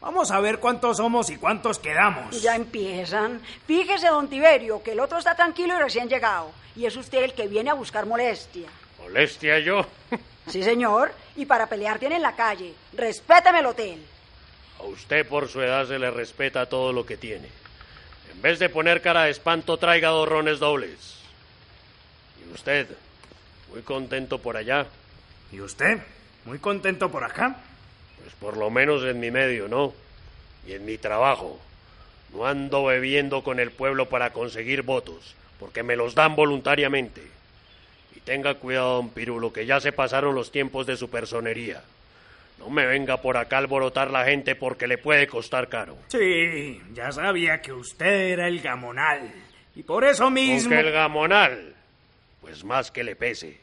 Vamos a ver cuántos somos y cuántos quedamos. Ya empiezan. Fíjese, don Tiberio, que el otro está tranquilo y recién llegado. Y es usted el que viene a buscar molestia. ¿Molestia yo? Sí, señor. Y para pelear tiene en la calle. Respétame el hotel. A usted por su edad se le respeta todo lo que tiene. En vez de poner cara de espanto, traiga dos rones dobles. ¿Y usted? ¿Muy contento por allá? ¿Y usted? ¿Muy contento por acá? Pues por lo menos en mi medio, ¿no? Y en mi trabajo. No ando bebiendo con el pueblo para conseguir votos, porque me los dan voluntariamente. Tenga cuidado, don Pirulo, que ya se pasaron los tiempos de su personería. No me venga por acá a alborotar la gente porque le puede costar caro. Sí, ya sabía que usted era el gamonal. Y por eso mismo... Con que el gamonal, pues más que le pese.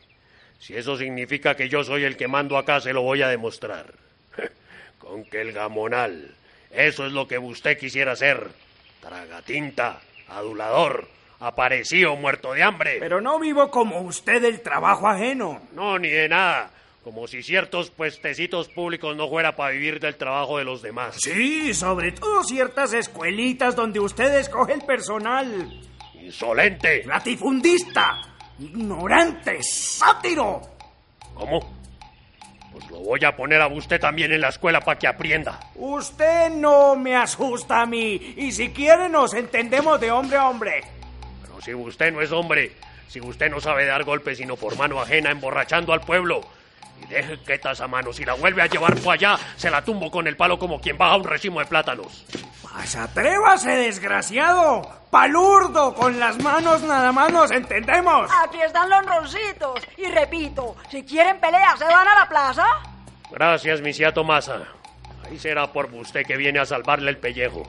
Si eso significa que yo soy el que mando acá, se lo voy a demostrar. Con que el gamonal, eso es lo que usted quisiera ser. Tragatinta, adulador, aparecido, muerto de hambre. Pero no vivo como usted del trabajo ajeno. No, ni de nada. Como si ciertos puestecitos públicos no fuera para vivir del trabajo de los demás. Sí, sobre todo ciertas escuelitas donde usted escoge el personal. ¡Insolente! ¡Latifundista! ¡Ignorante! ¡Sátiro! ¿Cómo? Pues lo voy a poner a usted también en la escuela para que aprenda. Usted no me asusta a mí. Y si quiere nos entendemos de hombre a hombre. Si usted no es hombre, si usted no sabe dar golpes sino por mano ajena emborrachando al pueblo, y deje quietas a mano, si la vuelve a llevar por allá, se la tumbo con el palo como quien baja un racimo de plátanos. Pues atrévase, desgraciado. Palurdo, con las manos nada más nos entendemos. Aquí están los roncitos. Y repito, si quieren pelear, ¿se van a la plaza? Gracias, misia Tomasa. Ahí será por usted que viene a salvarle el pellejo.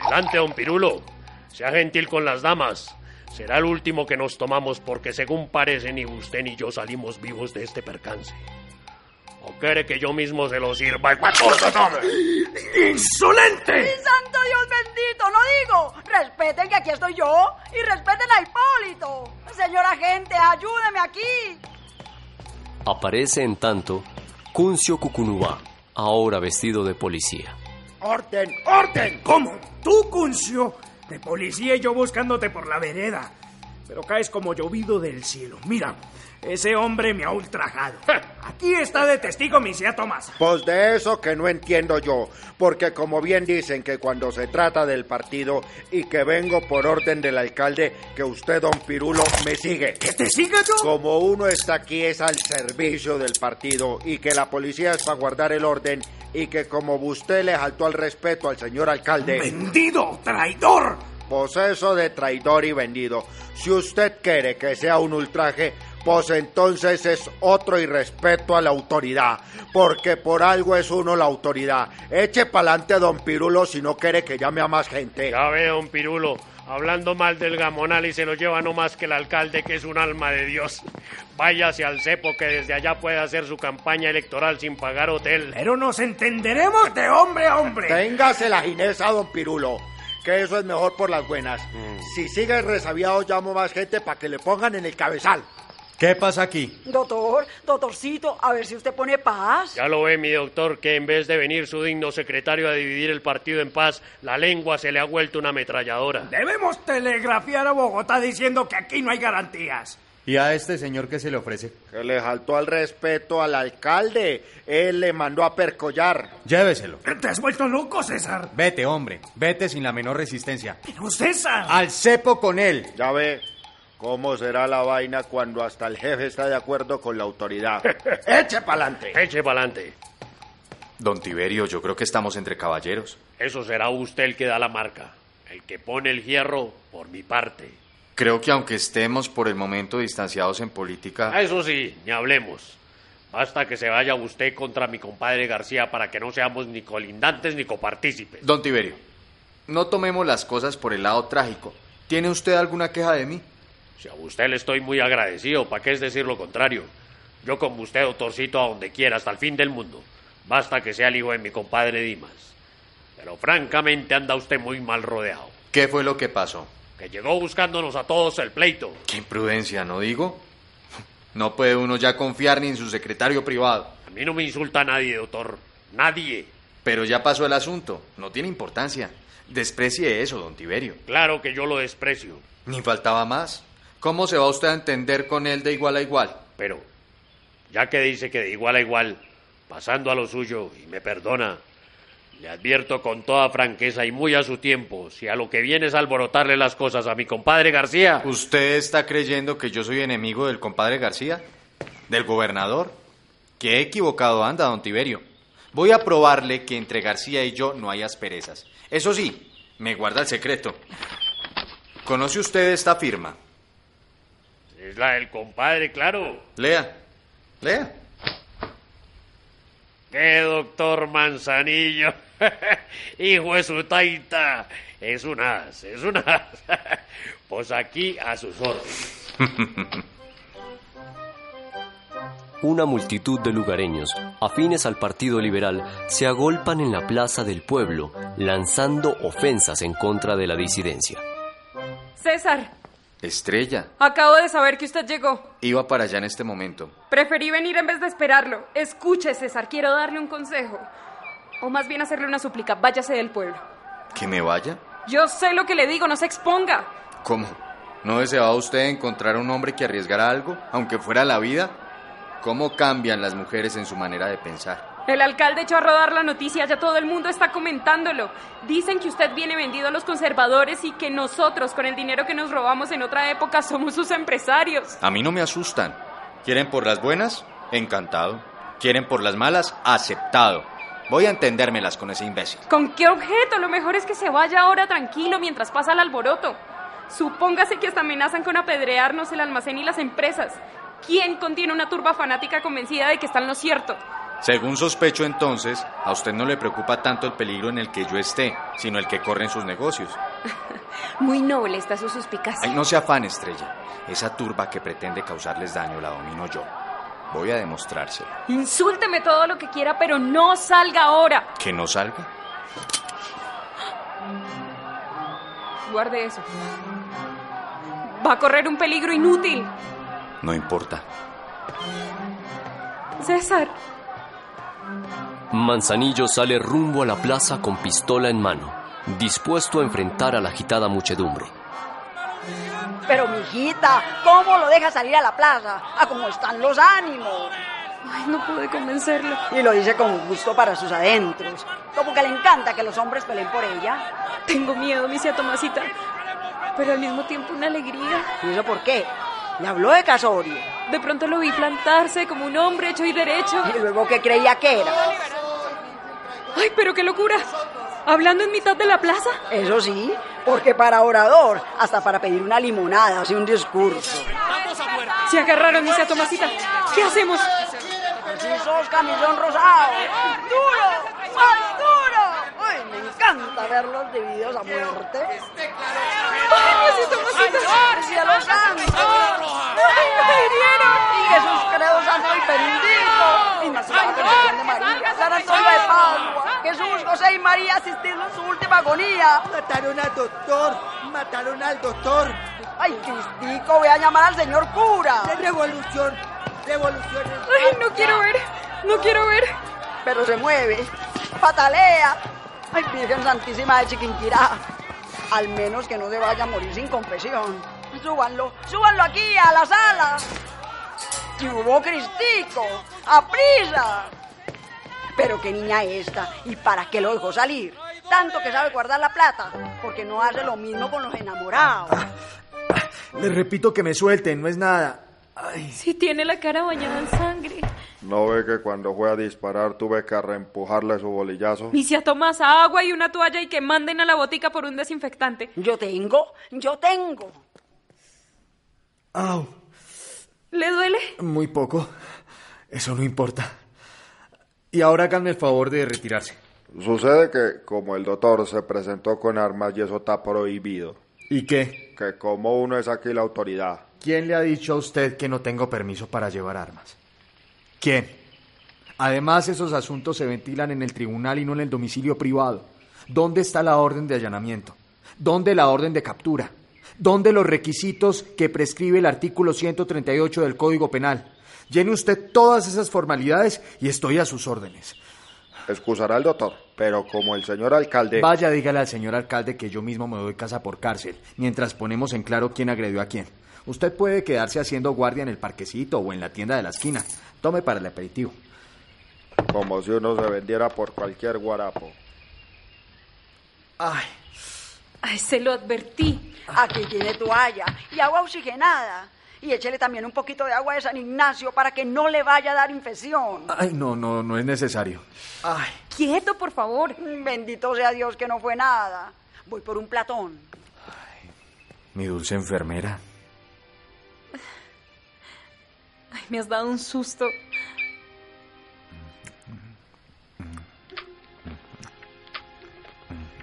Adelante, don Pirulo. Sea gentil con las damas. Será el último que nos tomamos porque según parece ni usted ni yo salimos vivos de este percance. ¿O quiere que yo mismo se lo sirva? ¡Insolente! ¡Mi santo Dios bendito! ¡No digo! Respeten que aquí estoy yo y respeten a Hipólito. Señor agente, ayúdeme aquí. Aparece en tanto Cuncio Cucunubá, ahora vestido de policía. ¡Orden! ¡Orden! ¿Cómo? ¿Tú, Cuncio? De policía y yo buscándote por la vereda. Pero caes como llovido del cielo. Mira, ese hombre me ha ultrajado. Aquí está de testigo mi tía Tomás. Pues de eso que no entiendo yo, porque como bien dicen que cuando se trata del partido y que vengo por orden del alcalde, que usted, don Pirulo, me sigue. ¿Que te siga yo? Como uno está aquí es al servicio del partido y que la policía es para guardar el orden y que como usted le faltó al respeto al señor alcalde... ¡Vendido! ¡Traidor! Pues eso de traidor y vendido. Si usted quiere que sea un ultraje, pues entonces es otro irrespeto a la autoridad, porque por algo es uno la autoridad. Eche pa'lante don Pirulo si no quiere que llame a más gente. Ya ve, don Pirulo, hablando mal del gamonal y se lo lleva no más que el alcalde, que es un alma de Dios. Váyase al cepo que desde allá puede hacer su campaña electoral sin pagar hotel. Pero nos entenderemos de hombre a hombre. Téngase la ginesa, don Pirulo que eso es mejor por las buenas. Si sigue resabiado, llamo más gente para que le pongan en el cabezal. ¿Qué pasa aquí? Doctor, doctorcito, a ver si usted pone paz. Ya lo ve, mi doctor, que en vez de venir su digno secretario a dividir el partido en paz, la lengua se le ha vuelto una ametralladora. Debemos telegrafiar a Bogotá diciendo que aquí no hay garantías. ¿Y a este señor qué se le ofrece? Que le faltó al respeto al alcalde. Él le mandó a percollar. Lléveselo. ¿Te has vuelto loco, César? Vete, hombre. Vete sin la menor resistencia. Pero, César. Al cepo con él. Ya ve. ¿Cómo será la vaina cuando hasta el jefe está de acuerdo con la autoridad? ¡Eche pa'lante! ¡Eche pa'lante! Don Tiberio, yo creo que estamos entre caballeros. Eso será usted el que da la marca. El que pone el hierro por mi parte. Creo que aunque estemos por el momento distanciados en política... Eso sí, ni hablemos. Basta que se vaya usted contra mi compadre García para que no seamos ni colindantes ni copartícipes. Don Tiberio, no tomemos las cosas por el lado trágico. ¿Tiene usted alguna queja de mí? Si a usted le estoy muy agradecido, ¿para qué es decir lo contrario? Yo como usted, doctorcito, a donde quiera, hasta el fin del mundo. Basta que sea el hijo de mi compadre Dimas. Pero francamente anda usted muy mal rodeado. ¿Qué fue lo que pasó? Que llegó buscándonos a todos el pleito. Qué imprudencia, ¿no digo? No puede uno ya confiar ni en su secretario privado. A mí no me insulta nadie, doctor. Nadie. Pero ya pasó el asunto. No tiene importancia. Desprecie eso, don Tiberio. Claro que yo lo desprecio. Ni faltaba más. ¿Cómo se va usted a entender con él de igual a igual? Pero, ya que dice que de igual a igual, pasando a lo suyo, y me perdona, le advierto con toda franqueza y muy a su tiempo, si a lo que viene es alborotarle las cosas a mi compadre García. ¿Usted está creyendo que yo soy enemigo del compadre García? ¿Del gobernador? Qué equivocado anda, don Tiberio. Voy a probarle que entre García y yo no hay asperezas. Eso sí, me guarda el secreto. ¿Conoce usted esta firma? Es la del compadre, claro. Lea, lea. ¡Qué doctor Manzanillo! Hijo de su taita. Es un as, es un as. pues aquí a sus órdenes. Una multitud de lugareños, afines al Partido Liberal, se agolpan en la plaza del pueblo, lanzando ofensas en contra de la disidencia. César, Estrella, acabo de saber que usted llegó. iba para allá en este momento. Preferí venir en vez de esperarlo. Escuche, César, quiero darle un consejo. O más bien hacerle una súplica. Váyase del pueblo. ¿Que me vaya? Yo sé lo que le digo, no se exponga. ¿Cómo? ¿No deseaba usted encontrar un hombre que arriesgara algo, aunque fuera la vida? ¿Cómo cambian las mujeres en su manera de pensar? El alcalde echó a rodar la noticia, ya todo el mundo está comentándolo. Dicen que usted viene vendido a los conservadores y que nosotros, con el dinero que nos robamos en otra época, somos sus empresarios. A mí no me asustan. ¿Quieren por las buenas? Encantado. ¿Quieren por las malas? Aceptado. Voy a entendérmelas con ese imbécil. ¿Con qué objeto? Lo mejor es que se vaya ahora tranquilo mientras pasa el alboroto. Supóngase que hasta amenazan con apedrearnos el almacén y las empresas. ¿Quién contiene una turba fanática convencida de que está en lo cierto? Según sospecho entonces, a usted no le preocupa tanto el peligro en el que yo esté, sino el que corren sus negocios. Muy noble está su suspicacia. Ay, no se afane, Estrella. Esa turba que pretende causarles daño la domino yo. Voy a demostrárselo. Insúlteme todo lo que quiera, pero no salga ahora. ¿Que no salga? Guarde eso. Va a correr un peligro inútil. No importa. César. Manzanillo sale rumbo a la plaza con pistola en mano, dispuesto a enfrentar a la agitada muchedumbre. Pero, mijita, ¿cómo lo deja salir a la plaza? A cómo están los ánimos. Ay, no pude convencerlo. Y lo dice con gusto para sus adentros. Como que le encanta que los hombres peleen por ella. Tengo miedo, misia Tomasita. Pero al mismo tiempo una alegría. ¿Y eso por qué? Le habló de Casorio. De pronto lo vi plantarse como un hombre hecho y derecho. ¿Y luego qué creía que era? ¡Ay, pero qué locura! ¿Hablando en mitad de la plaza? Eso sí, porque para orador, hasta para pedir una limonada, hace un discurso. Se agarraron, misia Tomasita. ¿Qué hacemos? Así sos camisón rosado. ¡Duro! ¡Más duro! ¡Ay, me encanta verlos divididos a muerte! ¡Ay! ¡Cielo santo! ¡Ay, me hirieron! ¡Y Jesús credo santo y bendito! ¡Inmaculada Concepción de María! ¡San Antonio de Padua! ¡Jesús, José y María asistiendo en su última agonía! Mataron al doctor, mataron al doctor. ¡Ay, Cristico, voy a llamar al señor cura! Revolución, revolución. ¡Ay, no quiero ver! ¡No quiero ver! Pero se mueve, patalea. ¡Ay, Virgen Santísima de Chiquinquirá! Al menos que no se vaya a morir sin confesión. Súbanlo, súbanlo aquí, a la sala. ¡Y hubo Cristico! ¡A prisa! Pero qué niña esta, ¿y para qué lo dejó salir? Tanto que sabe guardar la plata, porque no hace lo mismo con los enamorados. Les repito que me suelten, no es nada. Ay. Si tiene la cara bañada en sangre. ¿No ve que cuando fue a disparar tuve que reempujarle su bolillazo? Misia Tomasa, agua y una toalla y que manden a la botica por un desinfectante. Yo tengo, yo tengo. Au, ¿Le duele? muy poco. Eso no importa. Y ahora háganme el favor de retirarse. Sucede que, como el doctor se presentó con armas y eso está prohibido, ¿Y qué? que como uno es aquí la autoridad, ¿Quién le ha dicho a usted que no tengo permiso para llevar armas? ¿Quién? Además, esos asuntos se ventilan en el tribunal y no en el domicilio privado. ¿Dónde está la orden de allanamiento? ¿Dónde la orden de captura? ¿Dónde los requisitos que prescribe el artículo 138 del Código Penal? Llene usted todas esas formalidades y estoy a sus órdenes. excusará al doctor, pero como el señor alcalde... Vaya, dígale al señor alcalde que yo mismo me doy casa por cárcel, mientras ponemos en claro quién agredió a quién. Usted puede quedarse haciendo guardia en el parquecito o en la tienda de la esquina. Tome para el aperitivo. Como si uno se vendiera por cualquier guarapo. Ay, Ay, se lo advertí. Aquí tiene toalla y agua oxigenada. Y échele también un poquito de agua de San Ignacio para que no le vaya a dar infección. ay, no, no, no es necesario. Ay, Quieto, por favor. Bendito sea Dios que no fue nada. Voy por un platón. mi dulce enfermera. Ay, me has dado un susto.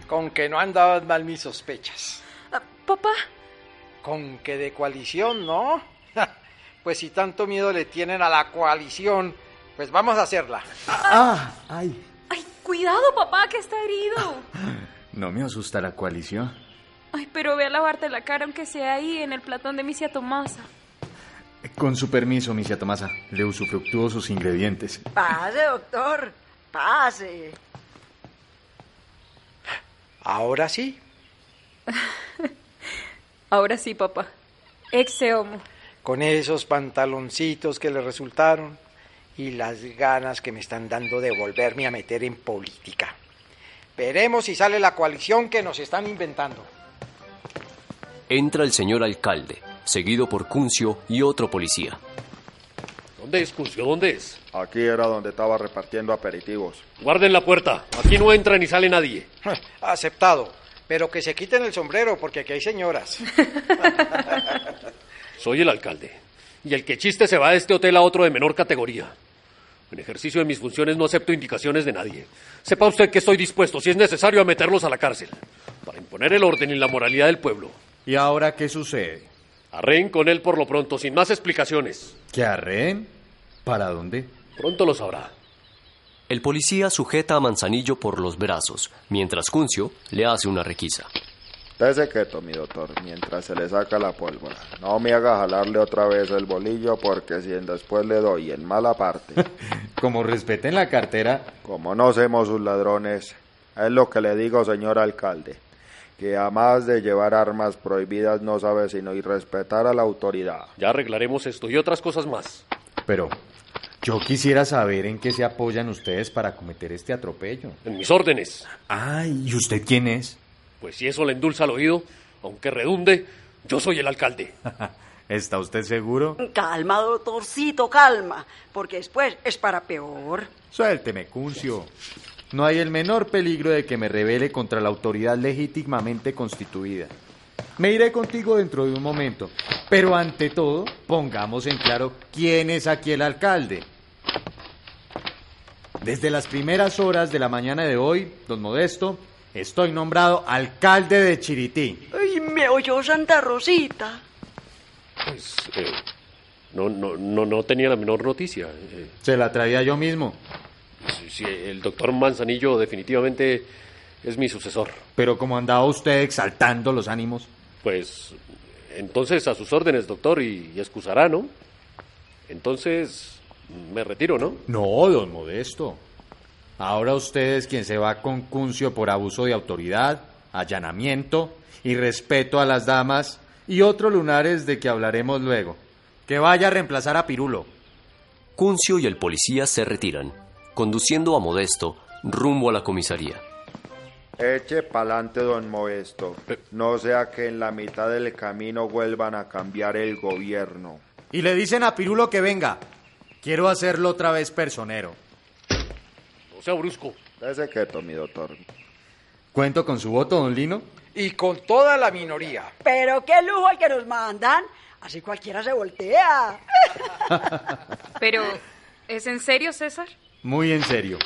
Con que no andaban mal mis sospechas. Ah, Papá, Con que de coalición, ¿no? Pues si tanto miedo le tienen a la coalición, pues vamos a hacerla. Ah, ay. ay, cuidado, papá, que está herido. No me asusta la coalición. Ay, pero ve a lavarte la cara aunque sea ahí en el platón de misia Tomasa. Con su permiso, misia Tomasa, le usufructúo sus ingredientes. Pase, doctor. Pase. Ahora sí. Ahora sí, papá. Exe homo. Con esos pantaloncitos que le resultaron. y las ganas que me están dando de volverme a meter en política. Veremos si sale la coalición que nos están inventando. Entra el señor alcalde, seguido por Cuncio y otro policía. ¿Dónde es, Cuncio? ¿Dónde es? Aquí era donde estaba repartiendo aperitivos. Guarden la puerta. Aquí no entra ni sale nadie. Aceptado. Pero que se quiten el sombrero porque aquí hay señoras. Soy el alcalde. Y el que chiste se va de este hotel a otro de menor categoría. En ejercicio de mis funciones no acepto indicaciones de nadie. Sepa usted que estoy dispuesto, si es necesario, a meterlos a la cárcel. Para imponer el orden y la moralidad del pueblo. ¿Y ahora qué sucede? Arreen con él por lo pronto, sin más explicaciones. ¿Qué arreen? ¿Para dónde? Pronto lo sabrá. El policía sujeta a Manzanillo por los brazos, mientras Cuncio le hace una requisa. Dese quieto, mi doctor, mientras se le saca la pólvora. No me haga jalarle otra vez el bolillo porque si después le doy en mala parte. Como respeten la cartera. Como no somos sus ladrones, es lo que le digo, señor alcalde, que además de llevar armas prohibidas no sabe sino irrespetar a la autoridad. Ya arreglaremos esto y otras cosas más. Pero yo quisiera saber en qué se apoyan ustedes para cometer este atropello. En mis órdenes. Ay, ¿y usted quién es? Pues si eso le endulza al oído, aunque redunde, yo soy el alcalde. ¿Está usted seguro? Calma, doctorcito, calma, porque después es para peor. Suélteme, Cuncio. No hay el menor peligro de que me revele contra la autoridad legítimamente constituida. Me iré contigo dentro de un momento, pero ante todo, pongamos en claro quién es aquí el alcalde. Desde las primeras horas de la mañana de hoy, don Modesto, estoy nombrado alcalde de Chirití. Ay, me oyó Santa Rosita. Pues eh, no, no, no, no tenía la menor noticia. Eh, Se la traía yo mismo. Si- el doctor Manzanillo definitivamente es mi sucesor. Pero como andaba usted exaltando los ánimos. Pues entonces a sus órdenes, doctor, y, y excusará, ¿no? Entonces me retiro, ¿no? No, don Modesto. Ahora usted es quien se va con Cuncio por abuso de autoridad, allanamiento y respeto a las damas y otros lunares de que hablaremos luego. Que vaya a reemplazar a Pirulo. Cuncio y el policía se retiran, conduciendo a Modesto rumbo a la comisaría. Eche pa'lante, don Modesto. No sea que en la mitad del camino vuelvan a cambiar el gobierno. Y le dicen a Pirulo que venga. Quiero hacerlo otra vez personero. No sea brusco. Dese quieto, mi doctor. ¿Cuento con su voto, don Lino? Y con toda la minoría. Pero qué lujo el que nos mandan. Así cualquiera se voltea. Pero, ¿es en serio, César? Muy en serio.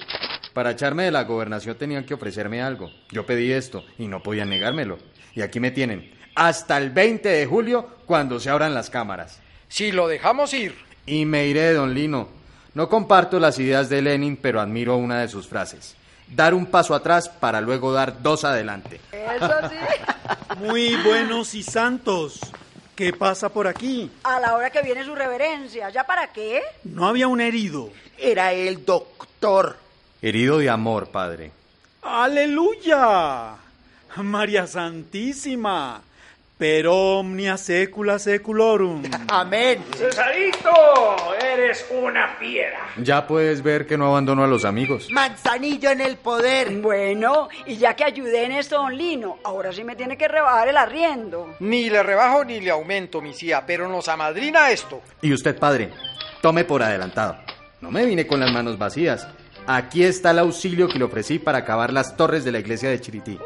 Para echarme de la gobernación tenían que ofrecerme algo. Yo pedí esto y no podían negármelo. Y aquí me tienen. Hasta el 20 de julio, cuando se abran las cámaras. Si lo dejamos ir. Y me iré, don Lino. No comparto las ideas de Lenin, pero admiro una de sus frases. Dar un paso atrás para luego dar dos adelante. Eso sí. Muy buenos y santos. ¿Qué pasa por aquí? A la hora que viene su reverencia. ¿Ya para qué? No había un herido. Era el doctor. Herido de amor, padre. ¡Aleluya! María Santísima. Per omnia secula seculorum. Amén. Cesarito, eres una fiera. Ya puedes ver que no abandono a los amigos. Manzanillo en el poder. Bueno, y ya que ayudé en esto, don Lino, ahora sí me tiene que rebajar el arriendo. Ni le rebajo ni le aumento, mi tía, pero nos amadrina esto. Y usted, padre, tome por adelantado. No me vine con las manos vacías. Aquí está el auxilio que le ofrecí para acabar las torres de la iglesia de Chirití.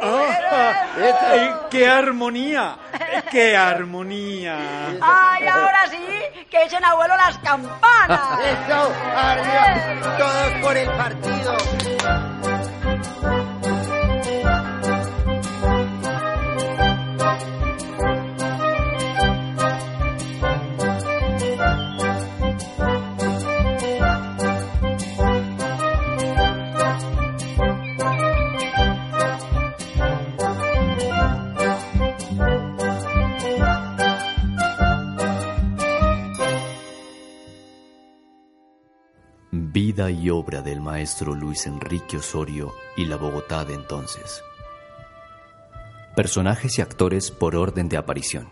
Ah, eh, ¡Qué armonía! ¡Qué armonía! ¡Ay, ahora sí! ¡Que echen a vuelo las campanas! Eso, arriba. Todos por el partido. Vida y obra del maestro Luis Enrique Osorio y la Bogotá de entonces. Personajes y actores por orden de aparición.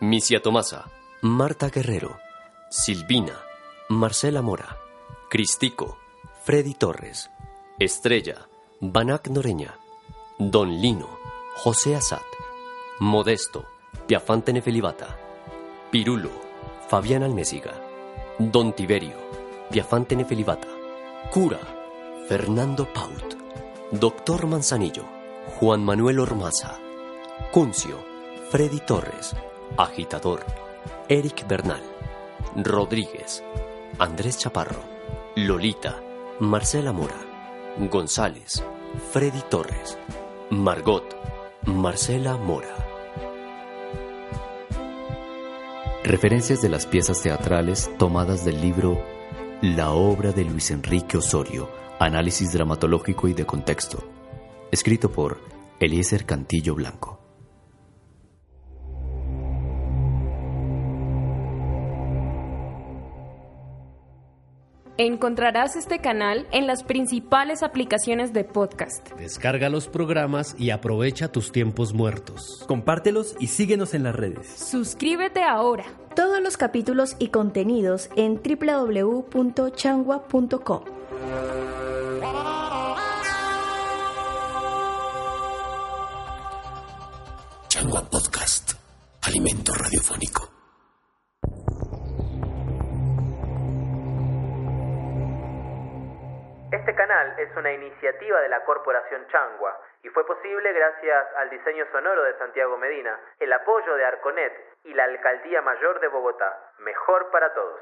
Misia Tomasa, Marta Guerrero, Silvina, Marcela Mora, Cristico, Freddy Torres. Estrella, Banac Noreña. Don Lino, José Asad. Modesto, Piafante Nefelibata. Pirulo, Fabián Almésiga. Don Tiberio, Piafante Nefelibata. Cura, Fernando Paut. Doctor Manzanillo, Juan Manuel Ormaza. Cuncio, Freddy Torres. Agitador, Eric Bernal. Rodríguez, Andrés Chaparro. Lolita, Marcela Mora. González, Freddy Torres. Margot, Marcela Mora. Referencias de las piezas teatrales tomadas del libro La obra de Luis Enrique Osorio, análisis dramatológico y de contexto, escrito por Eliezer Cantillo Blanco. Encontrarás este canal en las principales aplicaciones de podcast. Descarga los programas y aprovecha tus tiempos muertos. Compártelos y síguenos en las redes. Suscríbete ahora. Todos los capítulos y contenidos en www.changua.com. Changua Podcast, alimento radiofónico. Este canal es una iniciativa de la Corporación Changua y fue posible gracias al diseño sonoro de Santiago Medina, el apoyo de Arconet y la Alcaldía Mayor de Bogotá. Mejor para todos.